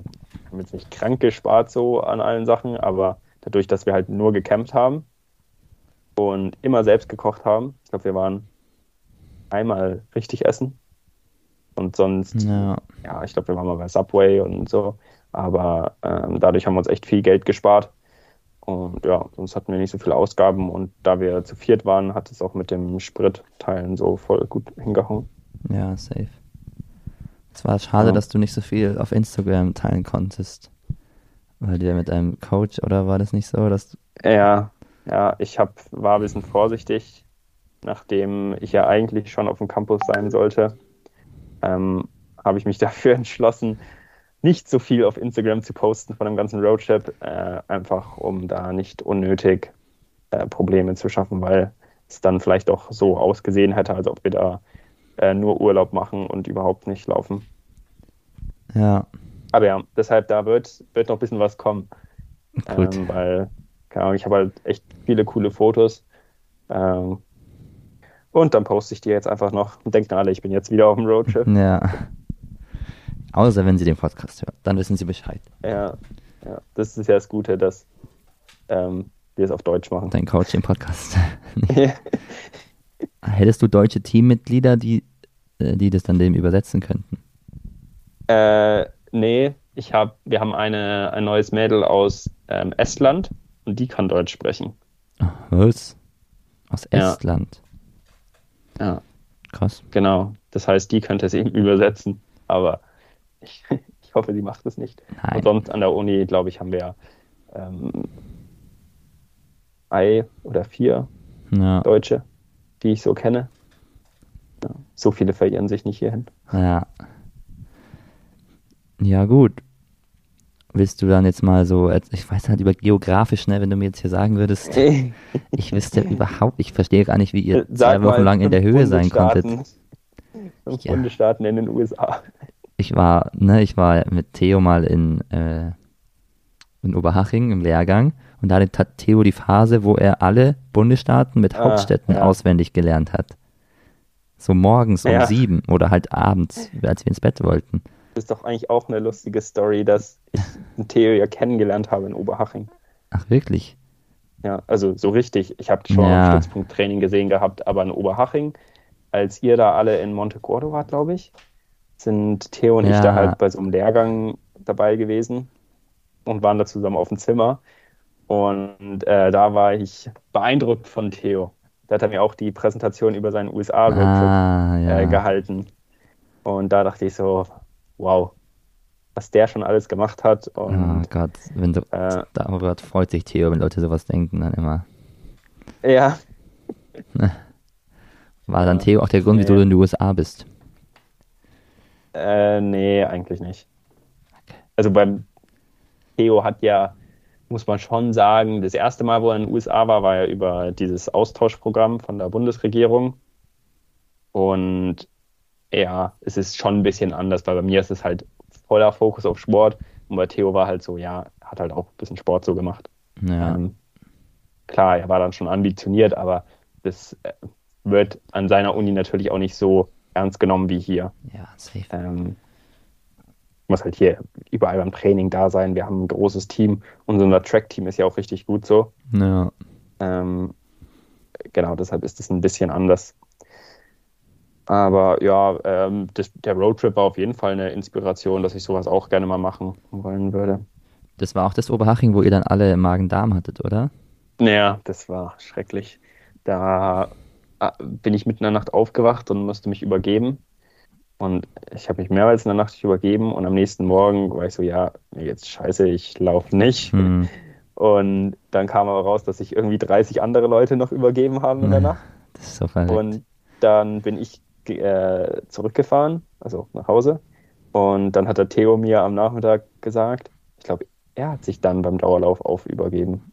haben jetzt nicht krank gespart so an allen Sachen, aber dadurch, dass wir halt nur gecampt haben und immer selbst gekocht haben, ich glaube, wir waren einmal richtig essen und sonst, ja, ja ich glaube, wir waren mal bei Subway und so. Aber ähm, dadurch haben wir uns echt viel Geld gespart. Und ja, sonst hatten wir nicht so viele Ausgaben. Und da wir zu viert waren, hat es auch mit dem Spritteilen so voll gut hingehauen. Ja, safe. Es war schade, ja. dass du nicht so viel auf Instagram teilen konntest. Weil dir mit einem Coach, oder war das nicht so, dass Ja, ja, ich hab, war ein bisschen vorsichtig, nachdem ich ja eigentlich schon auf dem Campus sein sollte. Ähm, habe ich mich <laughs> dafür entschlossen, nicht so viel auf Instagram zu posten von dem ganzen Roadtrip, äh, einfach um da nicht unnötig äh, Probleme zu schaffen, weil es dann vielleicht auch so ausgesehen hätte, als ob wir da äh, nur Urlaub machen und überhaupt nicht laufen. Ja. Aber ja, deshalb da wird, wird noch ein bisschen was kommen. <laughs> Gut. Ähm, weil, keine Ahnung, ich habe halt echt viele coole Fotos. Ähm, und dann poste ich die jetzt einfach noch und denken alle, ich bin jetzt wieder auf dem Roadtrip. Ja. Außer wenn Sie den Podcast hören, dann wissen Sie Bescheid. Ja, ja. das ist ja das Gute, dass ähm, wir es auf Deutsch machen. Dein Coaching-Podcast. <laughs> Hättest du deutsche Teammitglieder, die, äh, die das dann dem übersetzen könnten? Äh, nee, ich hab, wir haben eine, ein neues Mädel aus ähm, Estland und die kann Deutsch sprechen. Was? Aus Estland? Ja. ja. Krass. Genau. Das heißt, die könnte es eben übersetzen, aber ich, <laughs> ich hoffe, sie macht es nicht. Nein. Und sonst an der Uni, glaube ich, haben wir ähm, drei oder vier ja. Deutsche, die ich so kenne. Ja, so viele verirren sich nicht hierhin. Ja. Ja, gut. Willst du dann jetzt mal so, ich weiß halt über geografisch, ne, wenn du mir jetzt hier sagen würdest, <laughs> ich wüsste überhaupt, ich verstehe gar nicht, wie ihr Sag zwei Wochen lang in der Höhe sein konntet. Fünf ja. Bundesstaaten in den USA. Ich war, ne, ich war mit Theo mal in, äh, in Oberhaching im Lehrgang und da hat Theo die Phase, wo er alle Bundesstaaten mit ah, Hauptstädten ja. auswendig gelernt hat. So morgens um ja. sieben oder halt abends, als wir ins Bett wollten. Das ist doch eigentlich auch eine lustige Story, dass ich Theo ja kennengelernt habe in Oberhaching. Ach, wirklich? Ja, also so richtig. Ich habe schon ja. Stützpunkttraining gesehen gehabt, aber in Oberhaching, als ihr da alle in Monte Gordo wart, glaube ich, sind Theo und ja. ich da halt bei so einem Lehrgang dabei gewesen und waren da zusammen auf dem Zimmer. Und äh, da war ich beeindruckt von Theo. Da hat er mir auch die Präsentation über seinen USA-Roadtrip ah, ja. äh, gehalten. Und da dachte ich so, wow, was der schon alles gemacht hat. Und, oh Gott, wenn du, äh, darüber freut sich Theo, wenn Leute sowas denken, dann immer. Ja. <laughs> War dann Theo auch der Grund, wieso du in den USA bist? Äh, nee, eigentlich nicht. Okay. Also beim Theo hat ja muss man schon sagen, das erste Mal, wo er in den USA war, war er über dieses Austauschprogramm von der Bundesregierung. Und ja, es ist schon ein bisschen anders, weil bei mir ist es halt voller Fokus auf Sport und bei Theo war halt so, ja, hat halt auch ein bisschen Sport so gemacht. Ja. Ähm, klar, er war dann schon ambitioniert, aber das äh, wird an seiner Uni natürlich auch nicht so ernst genommen wie hier. Ja, safe. Ähm, muss halt hier überall beim Training da sein. Wir haben ein großes Team. Unser Track-Team ist ja auch richtig gut so. Ja. Ähm, genau, deshalb ist es ein bisschen anders. Aber ja, ähm, das, der Roadtrip war auf jeden Fall eine Inspiration, dass ich sowas auch gerne mal machen wollen würde. Das war auch das Oberhaching, wo ihr dann alle Magen-Darm hattet, oder? Naja, das war schrecklich. Da bin ich mitten in der Nacht aufgewacht und musste mich übergeben. Und ich habe mich mehrmals in der Nacht übergeben und am nächsten Morgen war ich so, ja, jetzt scheiße, ich laufe nicht. Mhm. Und dann kam aber raus, dass sich irgendwie 30 andere Leute noch übergeben haben in der Nacht. Das ist so verrückt. Und dann bin ich äh, zurückgefahren, also nach Hause. Und dann hat der Theo mir am Nachmittag gesagt, ich glaube, er hat sich dann beim Dauerlauf auf übergeben.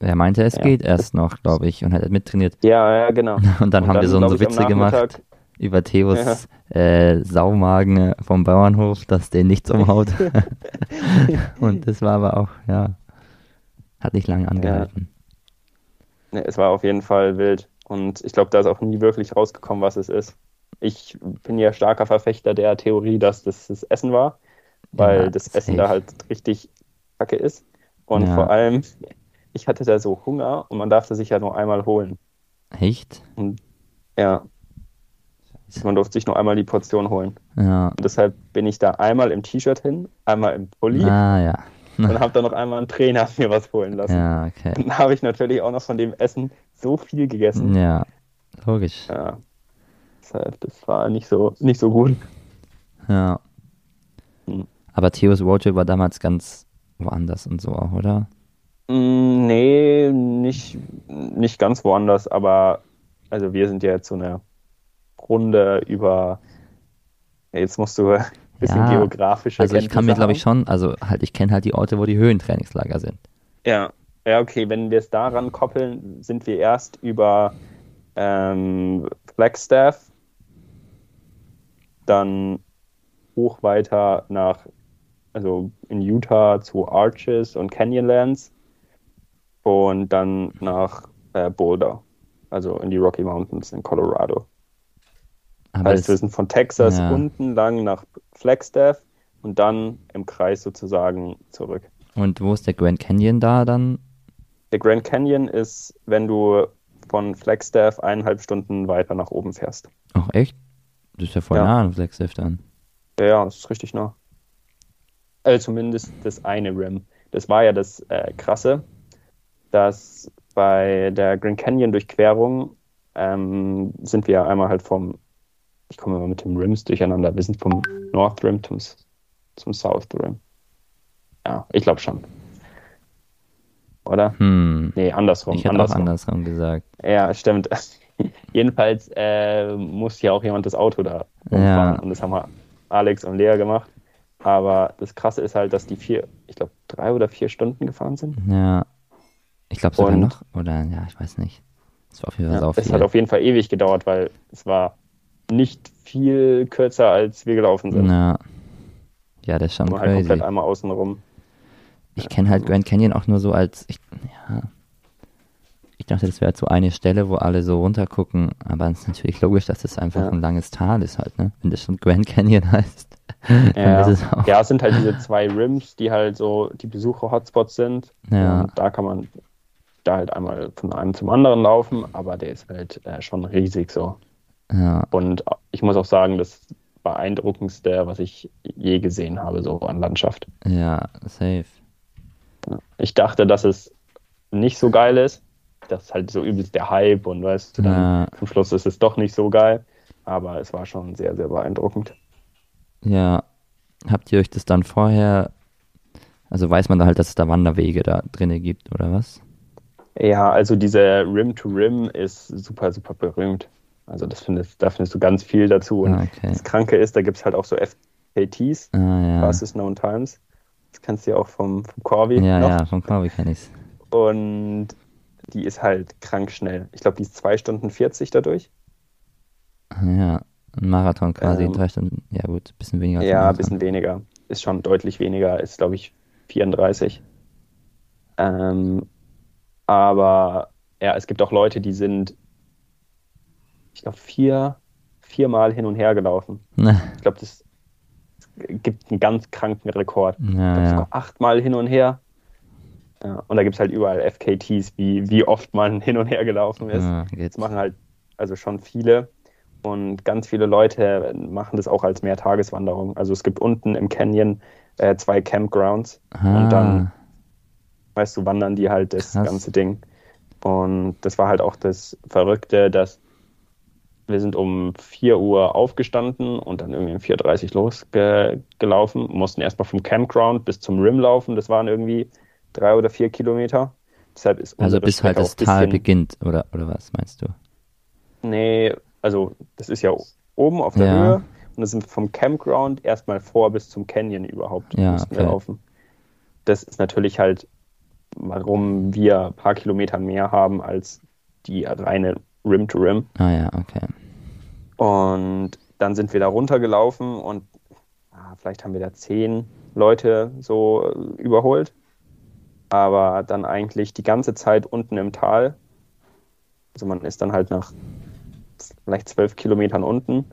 Er meinte, es ja. geht erst noch, glaube ich, und hat mittrainiert. Ja, ja, genau. <laughs> Und dann und haben dann, wir so, so Witze gemacht über Theos ja. äh, Saumagen vom Bauernhof, dass der nichts umhaut. <laughs> und das war aber auch, ja, hat nicht lange angehalten. Ja. es war auf jeden Fall wild. Und ich glaube, da ist auch nie wirklich rausgekommen, was es ist. Ich bin ja starker Verfechter der Theorie, dass das das Essen war, weil ja, das safe. Essen da halt richtig kacke ist. Und vor allem, ich hatte da so Hunger und man darf sich ja nur einmal holen. Echt? Und, ja, man durfte sich nur einmal die Portion holen. Ja. Und deshalb bin ich da einmal im T-Shirt hin, einmal im Pulli. Ah, ja. Und habe dann noch einmal einen Trainer mir was holen lassen. Ja, okay. Dann habe ich natürlich auch noch von dem Essen so viel gegessen. Ja, logisch. Ja. Deshalb, das war nicht so, nicht so gut. Ja. Hm. Aber Theos Roadtrip war damals ganz woanders und so auch, oder? Mm, nee, nicht, nicht ganz woanders, aber also wir sind ja jetzt so eine Runde über, ja, jetzt musst du <laughs> ein bisschen ja, geografischer Also ich kann mir, glaube ich, schon, also halt, ich kenne halt die Orte, wo die Höhentrainingslager sind. Ja, ja, okay, wenn wir es daran koppeln, sind wir erst über ähm, Flagstaff, dann hoch weiter nach, also in Utah zu Arches und Canyonlands und dann nach äh, Boulder, also in die Rocky Mountains in Colorado. Aber heißt, wir sind von Texas ja. unten lang nach Flagstaff und dann im Kreis sozusagen zurück. Und wo ist der Grand Canyon da dann? Der Grand Canyon ist, wenn du von Flagstaff eineinhalb Stunden weiter nach oben fährst. Ach echt? Das ist ja voll ja. nah an Flagstaff dann. Ja, ja, das ist richtig nah. Also zumindest das eine Rim. Das war ja das äh, Krasse, dass bei der Grand Canyon Durchquerung ähm, sind wir einmal halt vom, ich komme immer mit dem Rims durcheinander, wir sind vom North Rim zum, zum South Rim. Ja, ich glaube schon. Oder? Hm. Nee, andersrum. Ich hätte andersrum. auch andersrum gesagt. Ja, stimmt. <laughs> Jedenfalls äh, muss ja auch jemand das Auto da umfahren. Ja. Und das haben wir Alex und Lea gemacht. Aber das Krasse ist halt, dass die vier, ich glaube, drei oder vier Stunden gefahren sind. Ja. Ich glaube sogar noch. Oder ja, ich weiß nicht. Es war auf jeden Fall ja, Es hat auf jeden Fall ewig gedauert, weil es war nicht viel kürzer, als wir gelaufen sind. Ja. Ja, das ist schon Nur crazy. Halt komplett einmal außen rum. Ich kenne halt Grand Canyon auch nur so als, ich, ja, ich dachte, das wäre halt so eine Stelle, wo alle so runtergucken, aber es ist natürlich logisch, dass das einfach ja. ein langes Tal ist halt, ne? Wenn das schon Grand Canyon <laughs> heißt. Ja. es ja, es sind halt diese zwei Rims, die halt so die Besucher-Hotspots sind. Ja. Und da kann man da halt einmal von einem zum anderen laufen, aber der ist halt äh, schon riesig so. Ja. Und ich muss auch sagen, das beeindruckendste, was ich je gesehen habe, so an Landschaft. Ja, safe. Ich dachte, dass es nicht so geil ist. Das ist halt so übelst der Hype und weißt du, dann ja. zum Schluss ist es doch nicht so geil. Aber es war schon sehr, sehr beeindruckend. Ja. Habt ihr euch das dann vorher, also weiß man da halt, dass es da Wanderwege da drin gibt, oder was? Ja, also diese Rim to Rim ist super, super berühmt. Also das findest, da findest du ganz viel dazu. Und ah, okay. das Kranke ist, da gibt es halt auch so FKTs, ah, ja. Fastest Known Times. Das kennst du ja auch vom, vom Corby. Ja, noch. ja, vom Corby kenne ich Und die ist halt krank schnell. Ich glaube, die ist 2 Stunden 40 dadurch. Ja, ein Marathon quasi, ähm, drei Stunden. Ja, gut, ein bisschen weniger. Ja, ein bisschen weniger. Ist schon deutlich weniger, ist glaube ich 34. Ähm, aber ja, es gibt auch Leute, die sind, ich glaube, vier, viermal hin und her gelaufen. ich glaube, das gibt einen ganz kranken Rekord. Ja, ich ja. achtmal hin und her. Ja, und da gibt es halt überall FKTs, wie, wie oft man <laughs> hin und her gelaufen ist. Ja, das machen halt also schon viele. Und ganz viele Leute machen das auch als Mehrtageswanderung. Also es gibt unten im Canyon äh, zwei Campgrounds ah. und dann, weißt du, wandern die halt das Krass. ganze Ding. Und das war halt auch das Verrückte, dass wir sind um 4 Uhr aufgestanden und dann irgendwie um 4.30 Uhr losgelaufen, mussten erstmal vom Campground bis zum Rim laufen. Das waren irgendwie drei oder vier Kilometer. Deshalb ist also bis halt das Tal beginnt, oder, oder was meinst du? Nee, also das ist ja oben auf der ja. Höhe und das sind vom Campground erstmal vor bis zum Canyon überhaupt ja, okay. wir laufen. Das ist natürlich halt, warum wir ein paar Kilometer mehr haben als die reine Rim to Rim. Ah ja, okay. Und dann sind wir da runtergelaufen und ah, vielleicht haben wir da zehn Leute so überholt. Aber dann eigentlich die ganze Zeit unten im Tal. Also man ist dann halt nach vielleicht zwölf Kilometern unten.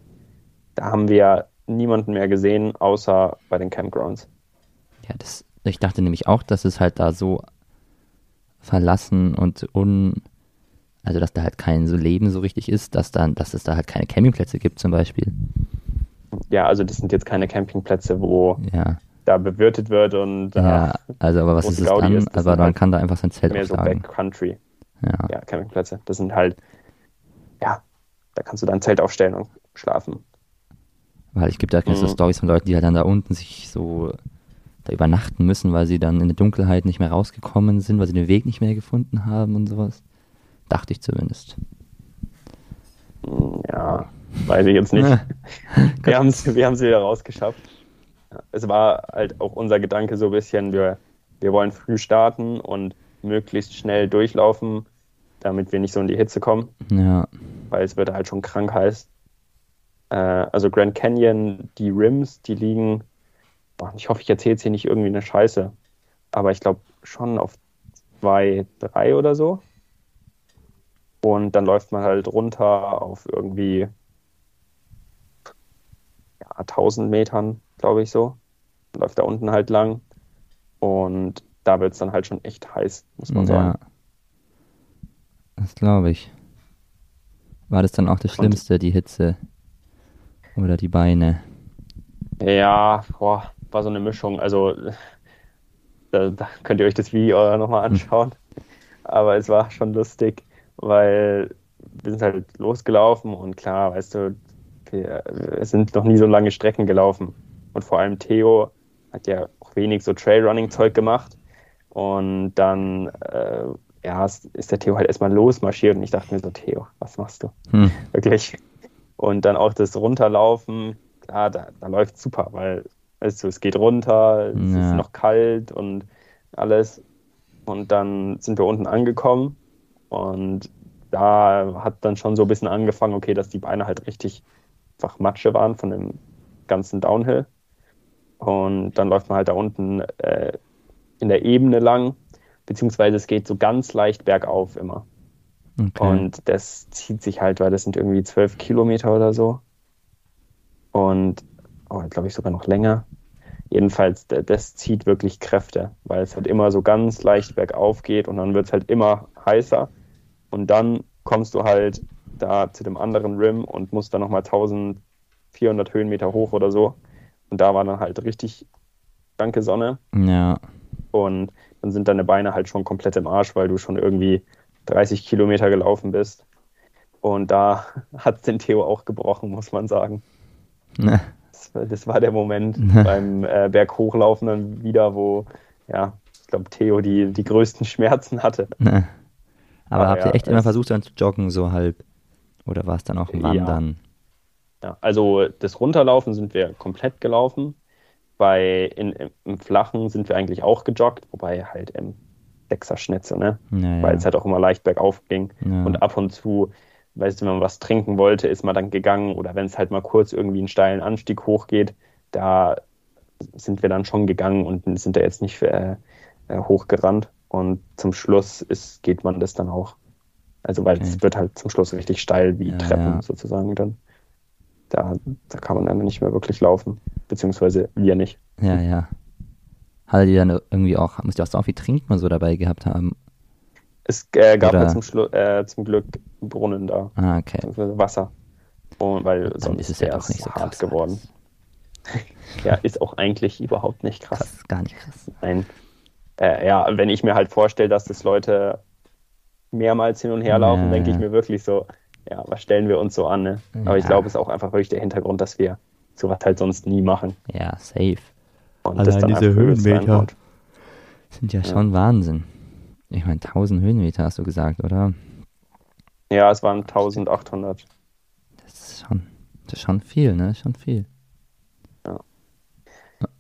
Da haben wir niemanden mehr gesehen, außer bei den Campgrounds. Ja, das, ich dachte nämlich auch, dass es halt da so verlassen und un, also dass da halt kein so Leben so richtig ist, dass dann, dass es da halt keine Campingplätze gibt zum Beispiel. Ja, also das sind jetzt keine Campingplätze, wo ja. da bewirtet wird und ja, also aber was ist es dann? Ist, aber man halt kann da einfach sein Zelt mehr aufschlagen. so Backcountry. Ja. ja, Campingplätze. Das sind halt, ja, da kannst du dein Zelt aufstellen und schlafen. Weil ich gibt da mhm. so Stories von Leuten, die halt dann da unten sich so da übernachten müssen, weil sie dann in der Dunkelheit nicht mehr rausgekommen sind, weil sie den Weg nicht mehr gefunden haben und sowas. Dachte ich zumindest. Ja, weiß ich jetzt nicht. <laughs> wir haben es wir wieder rausgeschafft. Es war halt auch unser Gedanke so ein bisschen, wir, wir wollen früh starten und möglichst schnell durchlaufen, damit wir nicht so in die Hitze kommen. Ja. Weil es wird halt schon krank heiß. Äh, also Grand Canyon, die Rims, die liegen, ich hoffe, ich erzähle jetzt hier nicht irgendwie eine Scheiße, aber ich glaube schon auf zwei, drei oder so. Und dann läuft man halt runter auf irgendwie ja, 1000 Metern, glaube ich so. Läuft da unten halt lang. Und da wird es dann halt schon echt heiß, muss man ja. sagen. Das glaube ich. War das dann auch das Schlimmste, die Hitze? Oder die Beine? Ja, boah, war so eine Mischung. Also, da, da könnt ihr euch das Video nochmal hm. anschauen. Aber es war schon lustig, weil wir sind halt losgelaufen und klar, weißt du, wir, wir sind noch nie so lange Strecken gelaufen. Und vor allem Theo hat ja auch wenig so Trailrunning-Zeug gemacht. Und dann äh, ja, ist der Theo halt erstmal losmarschiert und ich dachte mir so, Theo, was machst du? Hm. Wirklich. Und dann auch das Runterlaufen, klar, da, da läuft super, weil du, es geht runter, es ja. ist noch kalt und alles. Und dann sind wir unten angekommen und da hat dann schon so ein bisschen angefangen, okay, dass die Beine halt richtig einfach Matsche waren von dem ganzen Downhill. Und dann läuft man halt da unten äh, in der Ebene lang, beziehungsweise es geht so ganz leicht bergauf immer. Okay. Und das zieht sich halt, weil das sind irgendwie zwölf Kilometer oder so. Und, oh, glaube ich sogar noch länger. Jedenfalls, das zieht wirklich Kräfte, weil es halt immer so ganz leicht bergauf geht und dann wird es halt immer heißer. Und dann kommst du halt da zu dem anderen Rim und musst dann nochmal 1400 Höhenmeter hoch oder so. Und da war dann halt richtig danke Sonne. Ja. Und dann sind deine Beine halt schon komplett im Arsch, weil du schon irgendwie 30 Kilometer gelaufen bist. Und da <laughs> hat es den Theo auch gebrochen, muss man sagen. Ne. Das, das, war der Moment ne. beim äh, Berghochlaufen dann wieder, wo, ja, ich glaube, Theo die, die größten Schmerzen hatte. Ne. Aber, Aber habt ja, ihr echt immer versucht, dann zu joggen, so halb? Oder war es dann auch im Wandern? Ja. ja, also das Runterlaufen sind wir komplett gelaufen bei in, im Flachen sind wir eigentlich auch gejoggt, wobei halt im Sechser-Schnitzel, ne? Ja, Weil es halt auch immer leicht bergauf ging. Und ab und zu, weißt du, wenn man was trinken wollte, ist man dann gegangen oder wenn es halt mal kurz irgendwie einen steilen Anstieg hochgeht, da sind wir dann schon gegangen und sind da jetzt nicht äh, äh, hochgerannt. Und zum Schluss ist, geht man das dann auch. Also weil okay. es wird halt zum Schluss richtig steil wie ja, Treppen sozusagen dann da, da kann man dann nicht mehr wirklich laufen. Beziehungsweise wir nicht. Ja, ja. Hattet ihr dann irgendwie auch, müsst ihr auch so viel trinken so dabei gehabt haben? Es äh, gab ja zum, äh, zum, Glück Brunnen da. Ah, okay. Wasser. Und weil dann sonst ist es ja auch nicht so hart krass geworden. <laughs> ja, ist auch eigentlich überhaupt nicht krass. krass gar nicht krass. Nein. Äh, ja, wenn ich mir halt vorstelle, dass das Leute mehrmals hin und her laufen, ja, denke ich mir wirklich so, ja, was stellen wir uns so an? Ne? Aber ich glaube, es ist auch einfach wirklich der Hintergrund, dass wir sowas halt sonst nie machen. Ja, safe. Und Allein das dann diese Höhenmeter sind ja schon. Wahnsinn. Ich meine, 1000 Höhenmeter hast du gesagt, oder? Ja, es waren 1800. Das ist schon, das ist schon viel, ne? Schon viel. Ja,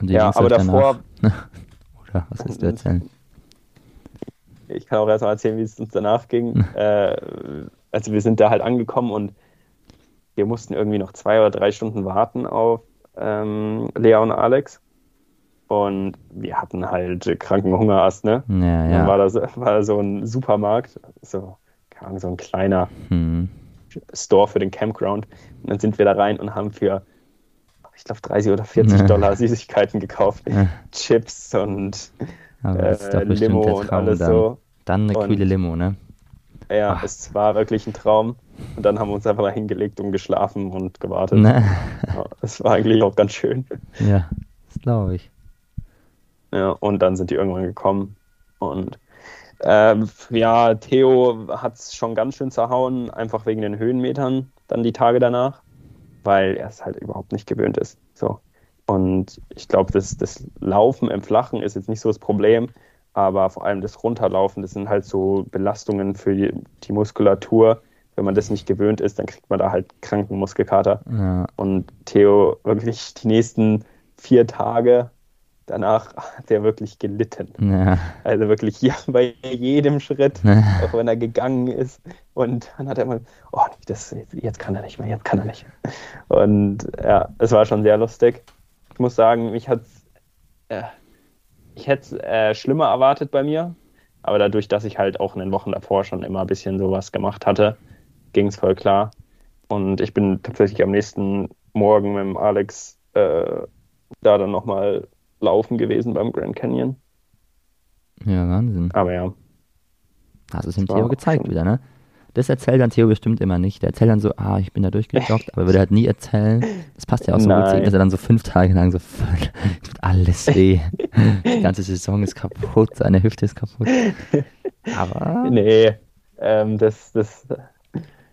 ja aber davor. <laughs> oder was willst du erzählen? Ich kann auch erst mal erzählen, wie es uns danach ging. <laughs> äh, also wir sind da halt angekommen und wir mussten irgendwie noch zwei oder drei Stunden warten auf ähm, Lea und Alex. Und wir hatten halt kranken Hungerast, ne? Ja, ja. Dann war da, war da so ein Supermarkt, so, so ein kleiner hm. Store für den Campground. Und dann sind wir da rein und haben für, ich glaube, 30 oder 40 <laughs> Dollar Süßigkeiten gekauft. Chips und äh, Limo und alles dann. so. Dann eine und, kühle Limo, ne? Ja, Ach. es war wirklich ein Traum. Und dann haben wir uns einfach da hingelegt und geschlafen und gewartet. Ne. Ja, es war eigentlich auch ganz schön. Ja, das glaube ich. Ja, und dann sind die irgendwann gekommen. Und ähm, ja, Theo hat es schon ganz schön zerhauen, einfach wegen den Höhenmetern dann die Tage danach, weil er es halt überhaupt nicht gewöhnt ist. So. Und ich glaube, das, das Laufen im Flachen ist jetzt nicht so das Problem, aber vor allem das Runterlaufen, das sind halt so Belastungen für die, die Muskulatur. Wenn man das nicht gewöhnt ist, dann kriegt man da halt kranken Muskelkater. Ja. Und Theo wirklich die nächsten vier Tage danach hat er wirklich gelitten. Ja. Also wirklich hier <laughs> bei jedem Schritt, ja. auch wenn er gegangen ist. Und dann hat er mal, oh, das, jetzt kann er nicht mehr, jetzt kann er nicht mehr. Und ja, es war schon sehr lustig. Ich muss sagen, mich hat äh, ich hätte es äh, schlimmer erwartet bei mir, aber dadurch, dass ich halt auch in den Wochen davor schon immer ein bisschen sowas gemacht hatte, ging es voll klar. Und ich bin tatsächlich am nächsten Morgen mit dem Alex äh, da dann nochmal laufen gewesen beim Grand Canyon. Ja, Wahnsinn. Aber ja. Hast du es dem Theo gezeigt wieder, ne? Das erzählt dann Theo bestimmt immer nicht. Der erzählt dann so, ah, ich bin da durchgejoggt, aber würde halt nie erzählen. Das passt ja auch so Nein. gut zu ihm, dass er dann so fünf Tage lang so voll, tut alles <laughs> weh. Die ganze Saison ist kaputt, seine Hüfte ist kaputt. Aber. <laughs> Nee, ähm, das, das,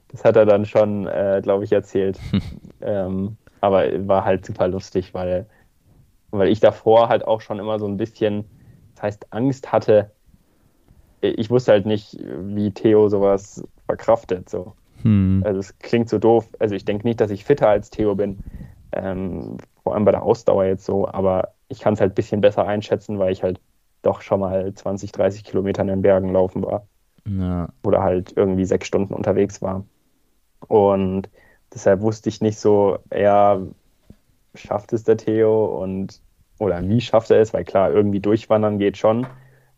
das hat er dann schon, äh, glaube ich, erzählt. <laughs> ähm, aber war halt super lustig, weil, weil ich davor halt auch schon immer so ein bisschen, das heißt, Angst hatte. Ich wusste halt nicht, wie Theo sowas verkraftet. So. Hm. Also es klingt so doof. Also ich denke nicht, dass ich fitter als Theo bin. Ähm, vor allem bei der Ausdauer jetzt so, aber ich kann es halt ein bisschen besser einschätzen, weil ich halt doch schon mal 20, 30 Kilometer in den Bergen laufen war. Ja. Oder halt irgendwie sechs Stunden unterwegs war. Und deshalb wusste ich nicht so, ja, schafft es der Theo und oder wie schafft er es, weil klar, irgendwie durchwandern geht schon,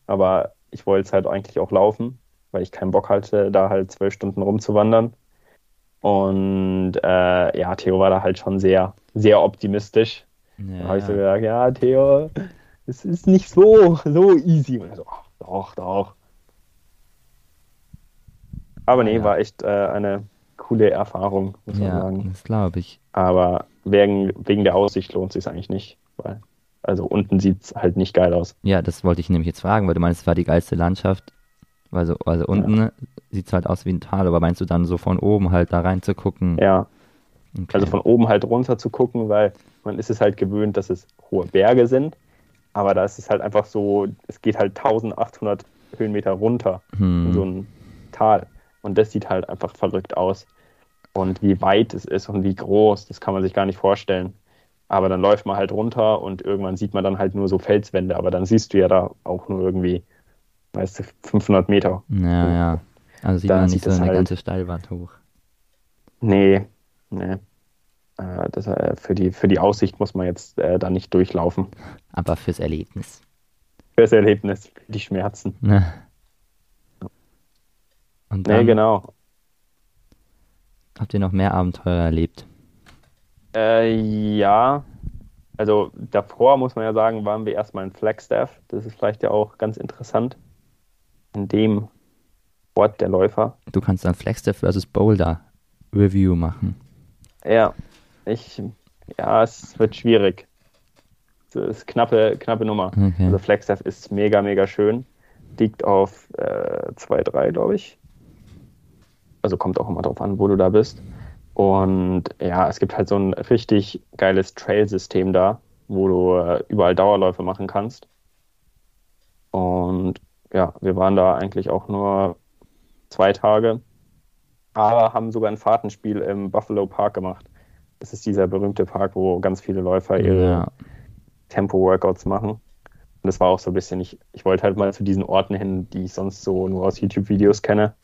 aber ich wollte es halt eigentlich auch laufen, weil ich keinen Bock hatte, da halt zwölf Stunden rumzuwandern. Und äh, ja, Theo war da halt schon sehr, sehr optimistisch. Ja. Da habe ich so gesagt, ja, Theo, es ist nicht so, so easy. Und so, ach, doch, doch. Aber nee, ja. war echt äh, eine coole Erfahrung, muss man ja, sagen. Das glaube ich. Aber wegen, wegen der Aussicht lohnt es sich eigentlich nicht, weil also unten sieht es halt nicht geil aus. Ja, das wollte ich nämlich jetzt fragen, weil du meinst, es war die geilste Landschaft. Also, also unten ja. sieht es halt aus wie ein Tal, aber meinst du dann so von oben halt da rein zu gucken? Ja. Okay. Also von oben halt runter zu gucken, weil man ist es halt gewöhnt, dass es hohe Berge sind. Aber da ist es halt einfach so, es geht halt 1800 Höhenmeter runter hm. in so ein Tal. Und das sieht halt einfach verrückt aus. Und wie weit es ist und wie groß, das kann man sich gar nicht vorstellen. Aber dann läuft man halt runter und irgendwann sieht man dann halt nur so Felswände. Aber dann siehst du ja da auch nur irgendwie, weißt du, 500 Meter. Ja, ja. Also sieht dann man nicht so eine halt... ganze Steilwand hoch. Nee, nee. Äh, das, äh, für, die, für die Aussicht muss man jetzt äh, da nicht durchlaufen. Aber fürs Erlebnis. Fürs Erlebnis, für die Schmerzen. Ja. Und dann, nee, genau. Habt ihr noch mehr Abenteuer erlebt? Äh, ja. Also davor muss man ja sagen, waren wir erstmal in Flagstaff. Das ist vielleicht ja auch ganz interessant. In dem Ort der Läufer. Du kannst dann Flagstaff versus Boulder Review machen. Ja, ich, ja, es wird schwierig. Das ist knappe, knappe Nummer. Okay. Also Flagstaff ist mega, mega schön. Liegt auf 2-3, äh, glaube ich also kommt auch immer drauf an, wo du da bist. Und ja, es gibt halt so ein richtig geiles Trail-System da, wo du äh, überall Dauerläufe machen kannst. Und ja, wir waren da eigentlich auch nur zwei Tage, aber haben sogar ein Fahrtenspiel im Buffalo Park gemacht. Das ist dieser berühmte Park, wo ganz viele Läufer ihre ja. Tempo-Workouts machen. Und das war auch so ein bisschen, ich, ich wollte halt mal zu diesen Orten hin, die ich sonst so nur aus YouTube-Videos kenne.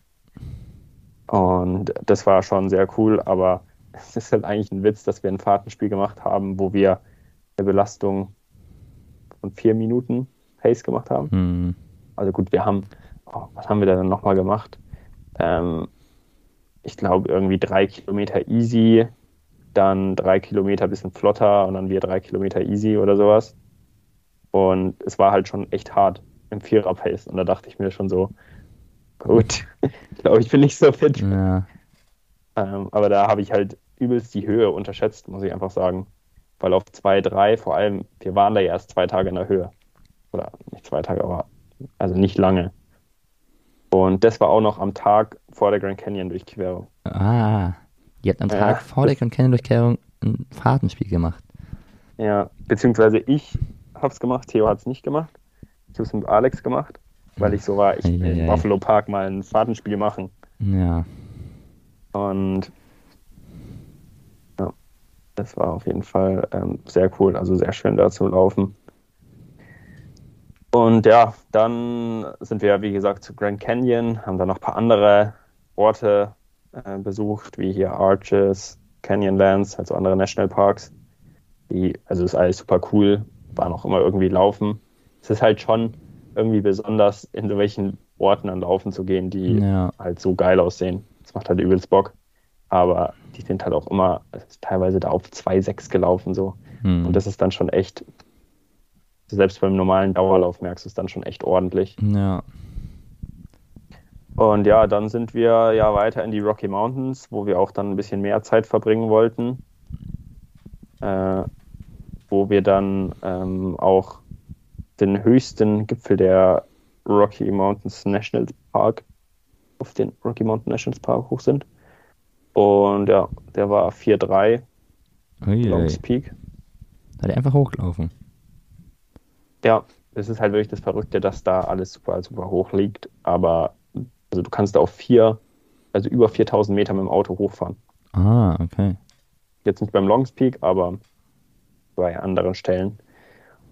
Und das war schon sehr cool, aber es ist halt eigentlich ein Witz, dass wir ein Fahrtenspiel gemacht haben, wo wir eine Belastung von vier Minuten Pace gemacht haben. Mhm. Also gut, wir haben, oh, was haben wir da dann nochmal gemacht? Ähm, ich glaube irgendwie drei Kilometer easy, dann drei Kilometer bisschen flotter und dann wieder drei Kilometer easy oder sowas. Und es war halt schon echt hart im Vierer-Pace. Und da dachte ich mir schon so, Gut, ich glaube, ich bin nicht so fit. Ja. Ähm, aber da habe ich halt übelst die Höhe unterschätzt, muss ich einfach sagen. Weil auf 2, 3, vor allem, wir waren da ja erst zwei Tage in der Höhe. Oder nicht zwei Tage, aber also nicht lange. Und das war auch noch am Tag vor der Grand Canyon Durchquerung. Ah, ihr habt am ja, Tag vor der Grand Canyon Durchquerung ein Fahrtenspiel gemacht. Ja, beziehungsweise ich habe es gemacht, Theo hat es nicht gemacht. Ich habe es mit Alex gemacht weil ich so war, ich will in Buffalo Park mal ein Fahrtenspiel machen. Ja. Und ja, das war auf jeden Fall ähm, sehr cool, also sehr schön da zu laufen. Und ja, dann sind wir, wie gesagt, zu Grand Canyon, haben da noch ein paar andere Orte äh, besucht, wie hier Arches, Canyonlands, also andere Nationalparks. Die, also ist alles super cool, war noch immer irgendwie laufen. Es ist halt schon irgendwie besonders, in so welchen Orten dann laufen zu gehen, die ja. halt so geil aussehen. Das macht halt übelst Bock. Aber die sind halt auch immer teilweise da auf 2,6 gelaufen so. Hm. Und das ist dann schon echt, selbst beim normalen Dauerlauf merkst du es dann schon echt ordentlich. Ja. Und ja, dann sind wir ja weiter in die Rocky Mountains, wo wir auch dann ein bisschen mehr Zeit verbringen wollten. Äh, wo wir dann ähm, auch den höchsten Gipfel der Rocky Mountains National Park auf den Rocky Mountain National Park hoch sind. Und ja, der war 4-3. Longs Peak. Hat er einfach hochgelaufen. Ja, es ist halt wirklich das Verrückte, dass da alles super, super hoch liegt. Aber also du kannst da auf vier, also über 4000 Meter mit dem Auto hochfahren. Ah, okay. Jetzt nicht beim Longs Peak, aber bei anderen Stellen.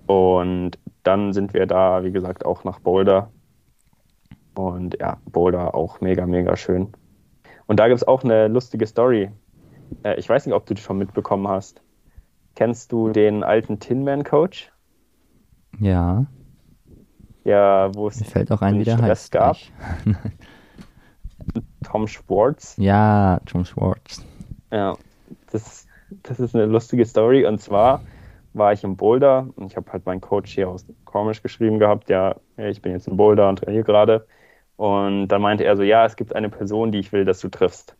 Und dann sind wir da, wie gesagt, auch nach Boulder. Und ja, Boulder auch mega, mega schön. Und da gibt es auch eine lustige Story. Äh, ich weiß nicht, ob du die schon mitbekommen hast. Kennst du den alten Tin Man Coach? Ja. Ja, wo es fällt auch ein, wie der Stress heißt. gab. <laughs> Tom Schwartz. Ja, Tom Schwartz. Ja, das, das ist eine lustige Story. Und zwar war ich im Boulder und ich habe halt meinen Coach hier aus Cormish geschrieben gehabt, ja, ich bin jetzt in Boulder und trainiere gerade. Und dann meinte er so, ja, es gibt eine Person, die ich will, dass du triffst.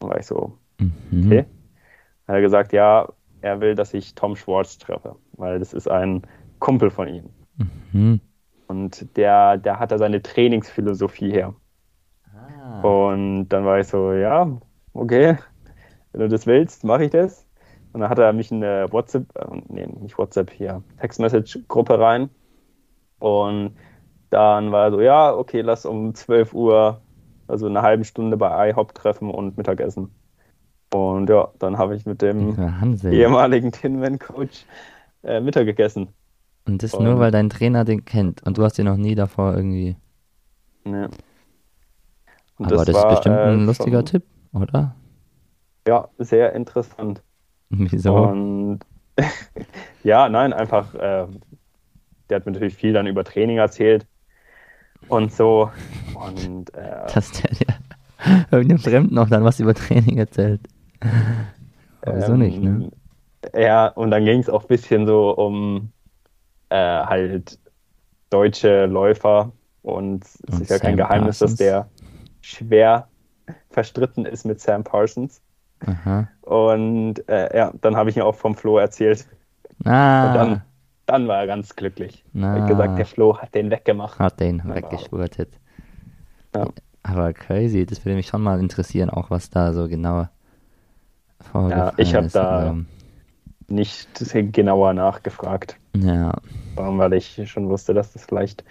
Und war ich so, mhm. okay. Dann hat er gesagt, ja, er will, dass ich Tom Schwartz treffe, weil das ist ein Kumpel von ihm. Mhm. Und der, der hat da seine Trainingsphilosophie her. Ah. Und dann war ich so, ja, okay, wenn du das willst, mache ich das. Und dann hat er mich in eine WhatsApp, äh, nee, nicht WhatsApp, hier, Text-Message-Gruppe rein. Und dann war er so, ja, okay, lass um 12 Uhr, also eine halbe Stunde bei IHOP treffen und Mittagessen. Und ja, dann habe ich mit dem ehemaligen Tinman-Coach äh, Mittag gegessen. Und das und, nur, weil dein Trainer den kennt und du hast ihn noch nie davor irgendwie. Ne. Aber das, das war, ist bestimmt ein äh, lustiger schon, Tipp, oder? Ja, sehr interessant. <laughs> Wieso? Und <laughs> ja, nein, einfach, äh, der hat mir natürlich viel dann über Training erzählt und so. Und, äh, Dass der dir <laughs> irgendeinem Fremden noch dann was über Training erzählt. Wieso ähm, nicht, ne? Ja, und dann ging es auch ein bisschen so um äh, halt deutsche Läufer und es ist ja kein Geheimnis, Parsons. dass der schwer verstritten ist mit Sam Parsons. Aha. Und äh, ja, dann habe ich ihm auch vom Flo erzählt. Ah. Und dann, dann war er ganz glücklich. Ah. Er hat gesagt, der Flo hat den weggemacht. Hat den weggeschwurtet. Ja. Aber crazy, das würde mich schon mal interessieren, auch was da so genauer vorgefallen Ja, ich habe da nicht genauer nachgefragt. Ja. Weil ich schon wusste, dass das vielleicht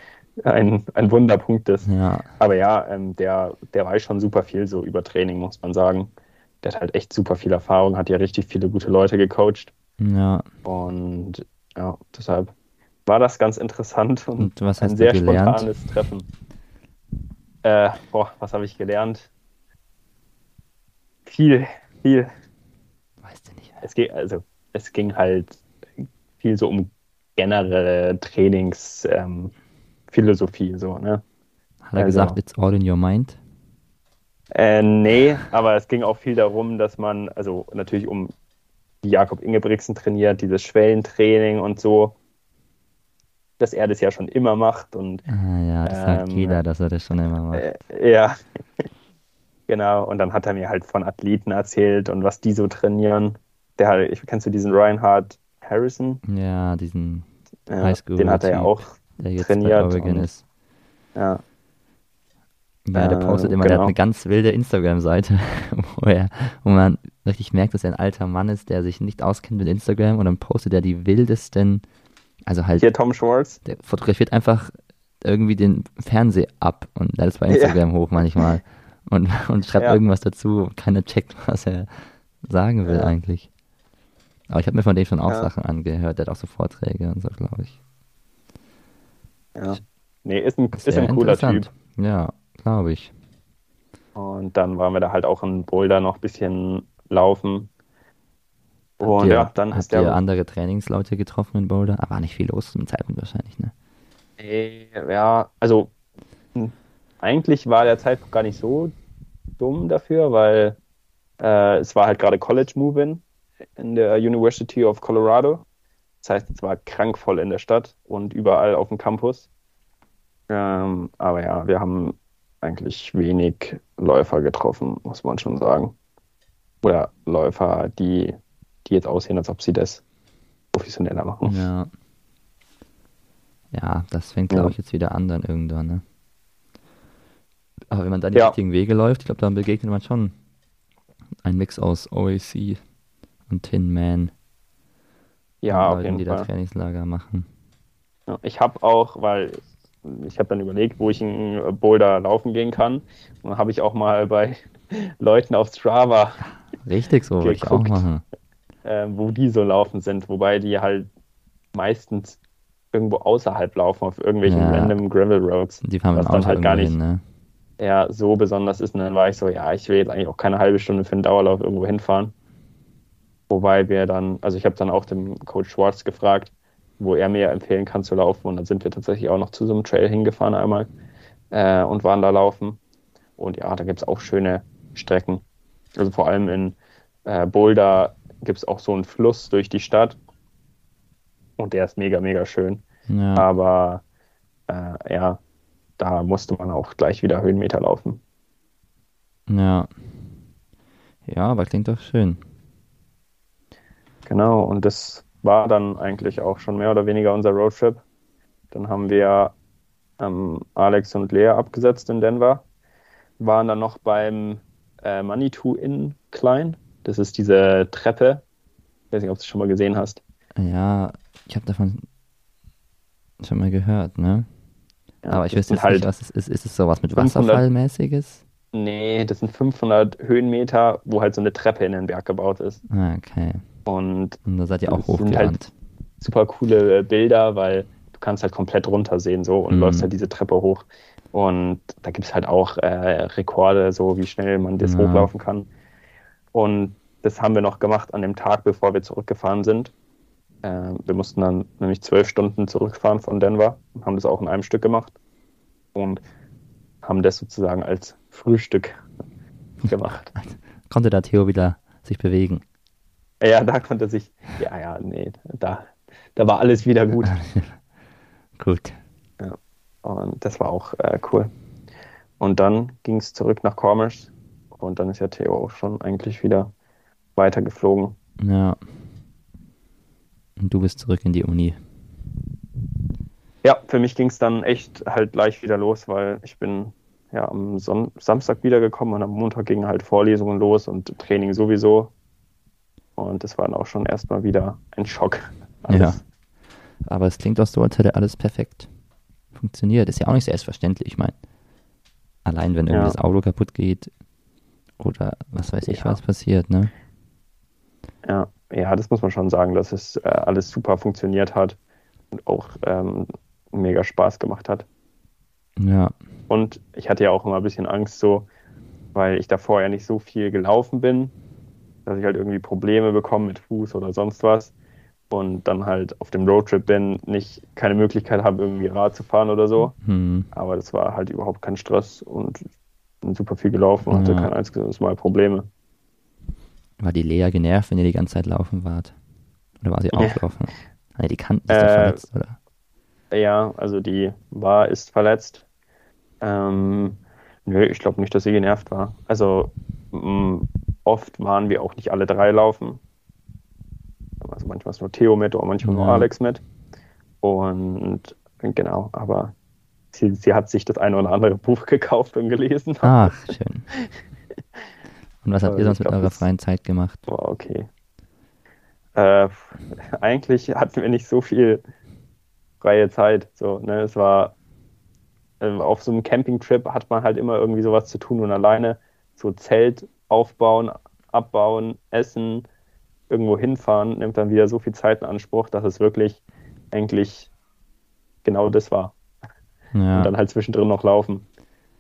ein, ein Wunderpunkt ist. Ja. Aber ja, ähm, der, der weiß schon super viel so über Training, muss man sagen der hat halt echt super viel Erfahrung, hat ja richtig viele gute Leute gecoacht. Ja. Und ja, deshalb war das ganz interessant und, und was ein sehr spontanes Treffen. Äh, boah, was habe ich gelernt? Viel, viel. Weißt du nicht. Es ging, also, es ging halt viel so um generelle Trainingsphilosophie, ähm, so, ne? Hat er also, gesagt, it's all in your mind? Äh, nee, aber es ging auch viel darum, dass man, also natürlich um Jakob Ingebrigtsen trainiert, dieses Schwellentraining und so, dass er das ja schon immer macht. Und, ah, ja, das ähm, sagt jeder, dass er das schon immer macht. Äh, ja, <laughs> genau. Und dann hat er mir halt von Athleten erzählt und was die so trainieren. Der hat, ich, kennst du diesen Reinhard Harrison? Ja, diesen ja, Highschool. Den hat er ja auch der jetzt trainiert. Bei und, ist. Ja, ja, der postet immer, genau. der hat genau. eine ganz wilde Instagram-Seite, <laughs> wo, wo man richtig merkt, dass er ein alter Mann ist, der sich nicht auskennt mit Instagram und dann postet er die wildesten, also halt. Hier Tom Schwartz. Der fotografiert einfach irgendwie den Fernseher ab und lädt es bei Instagram ja. hoch manchmal und, und schreibt ja. irgendwas dazu und keiner checkt, <laughs> was er sagen will ja. eigentlich. Aber ich habe mir von dem schon auch Sachen angehört, der hat auch so Vorträge und so, glaube ich. Ja. Nee, ist ein, ist ein cooler Typ. Ja, glaube ich. Und dann waren wir da halt auch in Boulder noch ein bisschen laufen. Und ihr, ja, dann habt ihr andere Trainingsleute getroffen in Boulder? Aber war nicht viel los zum Zeitpunkt wahrscheinlich, ne? Ja, also hm, eigentlich war der Zeitpunkt gar nicht so dumm dafür, weil äh, es war halt gerade College Move-In in der University of Colorado. Das heißt, es war krank voll in der Stadt und überall auf dem Campus. Ähm, aber ja, wir haben eigentlich wenig Läufer getroffen, muss man schon sagen. Oder Läufer, die, die jetzt aussehen, als ob sie das professioneller machen. Ja. Ja, das fängt, glaube ich, jetzt wieder an dann irgendwann, ne? Aber wenn man da die ja. richtigen Wege läuft, ich glaube, dann begegnet man schon ein Mix aus OAC und Tin Man. Ja, auf jeden die Fall. da Trainingslager machen. Ja, ich habe auch, weil ich habe dann überlegt, wo ich in Boulder laufen gehen kann. Und dann habe ich auch mal bei <laughs> Leuten auf Strava. Richtig so, würde ich auch machen. Äh, wo die so laufen sind, wobei die halt meistens irgendwo außerhalb laufen, auf irgendwelchen ja. random Gravel Roads. Die fahren was dann halt gar nicht hin, ne? ja, so besonders ist. Und dann war ich so, ja, ich will jetzt eigentlich auch keine halbe Stunde für einen Dauerlauf irgendwo hinfahren. Wobei wir dann, also ich habe dann auch dem Coach Schwartz gefragt, wo er mir empfehlen kann zu laufen. Und dann sind wir tatsächlich auch noch zu so einem Trail hingefahren einmal äh, und waren da laufen. Und ja, da gibt es auch schöne Strecken. Also vor allem in äh, Boulder gibt es auch so einen Fluss durch die Stadt. Und der ist mega, mega schön. Ja. Aber äh, ja, da musste man auch gleich wieder Höhenmeter laufen. Ja. Ja, aber klingt doch schön. Genau, und das war dann eigentlich auch schon mehr oder weniger unser Roadtrip. Dann haben wir ähm, Alex und Lea abgesetzt in Denver, waren dann noch beim äh, Manitou Inn Klein. Das ist diese Treppe. Ich weiß nicht, ob du es schon mal gesehen hast. Ja, ich habe davon schon mal gehört, ne? Ja, Aber ich wüsste halt nicht, was es ist. Ist es sowas mit Wasserfallmäßiges? Nee, das sind 500 Höhenmeter, wo halt so eine Treppe in den Berg gebaut ist. Ah, okay. Und, Und da seid ihr auch hochgerannt. Halt super coole Bilder, weil du kannst halt komplett runtersehen so und mhm. läufst halt diese Treppe hoch. Und da gibt es halt auch äh, Rekorde, so wie schnell man das ja. hochlaufen kann. Und das haben wir noch gemacht an dem Tag, bevor wir zurückgefahren sind. Äh, wir mussten dann nämlich zwölf Stunden zurückfahren von Denver und haben das auch in einem Stück gemacht. Und haben das sozusagen als Frühstück gemacht. <laughs> Konnte da Theo wieder sich bewegen? Ja, da konnte sich, ja, ja, nee, da, da war alles wieder gut. <laughs> gut. Ja, und das war auch äh, cool. Und dann ging es zurück nach Commerce und dann ist ja Theo auch schon eigentlich wieder weitergeflogen. Ja. Und du bist zurück in die Uni. Ja, für mich ging es dann echt halt gleich wieder los, weil ich bin ja am Son Samstag wiedergekommen und am Montag gingen halt Vorlesungen los und Training sowieso. Und das war dann auch schon erstmal wieder ein Schock. Alles. Ja. Aber es klingt auch so, als hätte alles perfekt funktioniert. Ist ja auch nicht selbstverständlich. Ich meine, allein wenn irgendwie ja. das Auto kaputt geht oder was weiß ich, ja. was passiert, ne? Ja, ja, das muss man schon sagen, dass es äh, alles super funktioniert hat und auch ähm, mega Spaß gemacht hat. Ja. Und ich hatte ja auch immer ein bisschen Angst, so, weil ich davor ja nicht so viel gelaufen bin dass ich halt irgendwie Probleme bekomme mit Fuß oder sonst was und dann halt auf dem Roadtrip bin, nicht keine Möglichkeit habe, irgendwie Rad zu fahren oder so. Hm. Aber das war halt überhaupt kein Stress und bin super viel gelaufen und ja. hatte kein einziges Mal Probleme. War die Lea genervt, wenn ihr die ganze Zeit laufen wart? Oder war sie auch laufen? Nee, die kannten ist äh, verletzt, oder? Ja, also die war, ist verletzt. Ähm, nö, ich glaube nicht, dass sie genervt war. Also mh, oft waren wir auch nicht alle drei laufen. Also manchmal ist nur Theo mit oder manchmal ja. nur Alex mit. Und genau, aber sie, sie hat sich das eine oder andere Buch <laughs> gekauft und gelesen. Ach, schön. <laughs> Und was habt ihr sonst mit eurer freien Zeit gemacht? War okay. Äh, eigentlich hatten wir nicht so viel freie Zeit. So, ne? Es war äh, auf so einem Campingtrip hat man halt immer irgendwie sowas zu tun und alleine so Zelt aufbauen, abbauen, essen, irgendwo hinfahren, nimmt dann wieder so viel Zeit in Anspruch, dass es wirklich eigentlich genau das war. Ja. Und dann halt zwischendrin noch laufen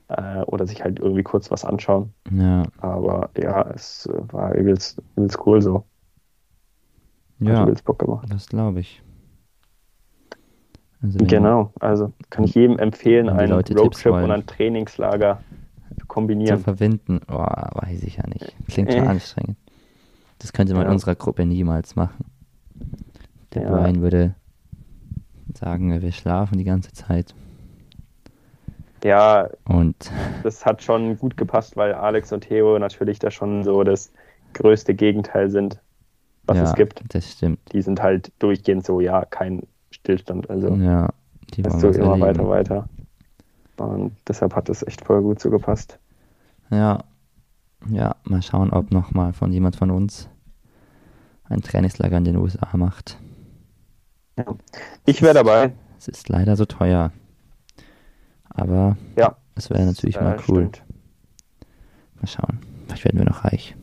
äh, oder sich halt irgendwie kurz was anschauen. Ja. Aber ja, es war übelst, übelst cool so. Ja, Bock gemacht. das glaube ich. Also genau, also kann ich jedem empfehlen, einen Roadtrip und ein Trainingslager kombinieren. Zu verbinden, oh, weiß ich ja nicht. Klingt schon äh. anstrengend. Das könnte man ja. in unserer Gruppe niemals machen. Der ja. Brian würde sagen, wir schlafen die ganze Zeit. Ja, und das hat schon gut gepasst, weil Alex und Theo natürlich da schon so das größte Gegenteil sind, was ja, es gibt. Das stimmt. Die sind halt durchgehend so, ja, kein Stillstand. Also ja, die so immer weiter, weiter. Und deshalb hat es echt voll gut so gepasst. Ja, ja, mal schauen, ob nochmal von jemand von uns ein Trainingslager in den USA macht. Ja. Ich wäre dabei. Es ist leider so teuer. Aber ja, es wäre natürlich mal cool. Stimmt. Mal schauen. Vielleicht werden wir noch reich.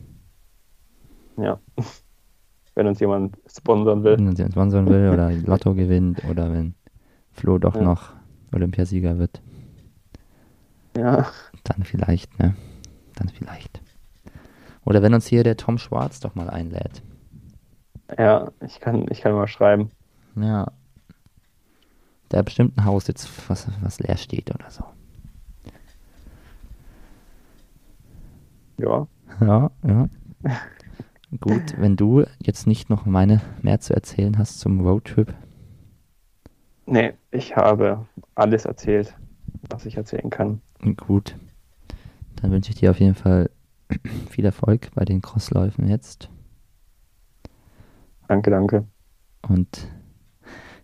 Ja. <laughs> Wenn uns jemand sponsern will. Wenn uns jemand sponsern will oder Lotto <laughs> gewinnt oder wenn Flo doch ja. noch Olympiasieger wird. Ja. Dann vielleicht, ne? Dann vielleicht. Oder wenn uns hier der Tom Schwarz doch mal einlädt. Ja, ich kann, ich kann mal schreiben. Ja. Der bestimmt ein Haus jetzt, was, was leer steht oder so. Ja. Ja, ja. <laughs> Gut, wenn du jetzt nicht noch meine mehr zu erzählen hast zum Roadtrip. Nee, ich habe alles erzählt, was ich erzählen kann. Gut. Dann wünsche ich dir auf jeden Fall <clears throat> viel Erfolg bei den Crossläufen jetzt. Danke, danke. Und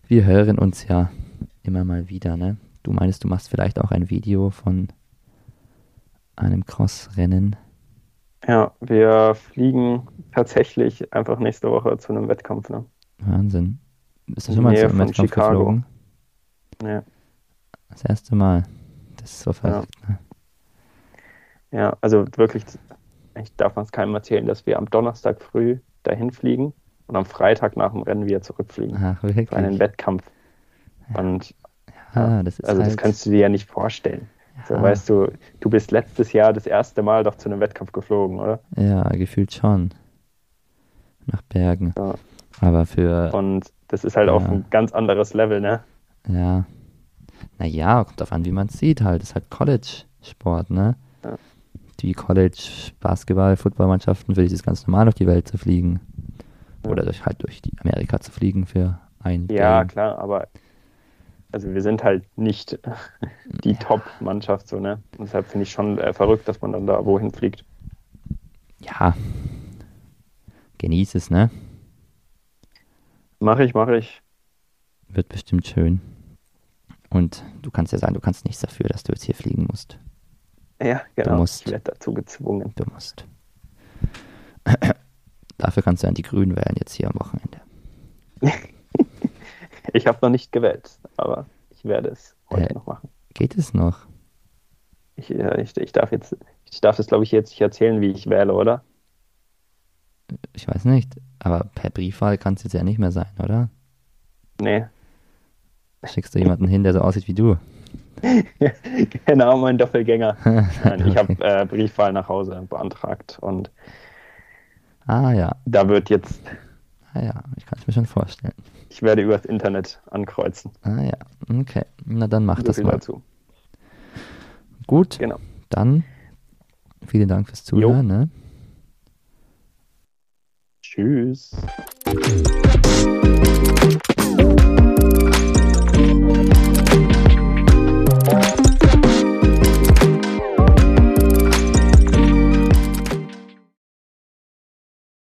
wir hören uns ja immer mal wieder, ne? Du meinst, du machst vielleicht auch ein Video von einem Crossrennen. Ja, wir fliegen tatsächlich einfach nächste Woche zu einem Wettkampf, ne? Wahnsinn. Bist du schon mal zu einem Wettkampf Chicago. geflogen? Ja. Das erste Mal. Das ist so verrückt, ja. ne? Ja, also wirklich, ich darf es keinem erzählen, dass wir am Donnerstag früh dahin fliegen und am Freitag nach dem Rennen wieder zurückfliegen. Ach, wirklich? Für einen Wettkampf. Und ja, das also halt... das kannst du dir ja nicht vorstellen. Ja. So, weißt du, du bist letztes Jahr das erste Mal doch zu einem Wettkampf geflogen, oder? Ja, gefühlt schon. Nach Bergen. Ja. Aber für. Und das ist halt ja. auf ein ganz anderes Level, ne? Ja. Naja, kommt auf an, wie man es sieht halt. Das ist halt College-Sport, ne? Die College-Basketball-Footballmannschaften für dieses ganz normal durch die Welt zu fliegen. Oder durch, halt durch die Amerika zu fliegen für ein Ja, Game. klar, aber also wir sind halt nicht <laughs> die ja. Top-Mannschaft, so, ne? Und deshalb finde ich schon äh, verrückt, dass man dann da wohin fliegt. Ja. Genieß es, ne? Mach ich, mach ich. Wird bestimmt schön. Und du kannst ja sagen, du kannst nichts dafür, dass du jetzt hier fliegen musst. Ja, genau. Du musst. Ich werde dazu gezwungen. Du musst. <clears throat> Dafür kannst du dann die Grünen wählen jetzt hier am Wochenende. <laughs> ich habe noch nicht gewählt, aber ich werde es heute äh, noch machen. Geht es noch? Ich, ich, ich darf jetzt, ich darf das glaube ich jetzt nicht erzählen, wie ich wähle, oder? Ich weiß nicht, aber per Briefwahl kann es jetzt ja nicht mehr sein, oder? Nee. Schickst du jemanden hin, der so aussieht wie du? <laughs> genau, mein Doppelgänger. <laughs> Nein, ich habe äh, Briefwahl nach Hause beantragt und Ah ja. Da wird jetzt. Ah ja, ich kann es mir schon vorstellen. Ich werde übers Internet ankreuzen. Ah ja, okay. Na dann mach so das mal. Dazu. Gut. Genau. Dann vielen Dank fürs Zuhören. Ne? Tschüss.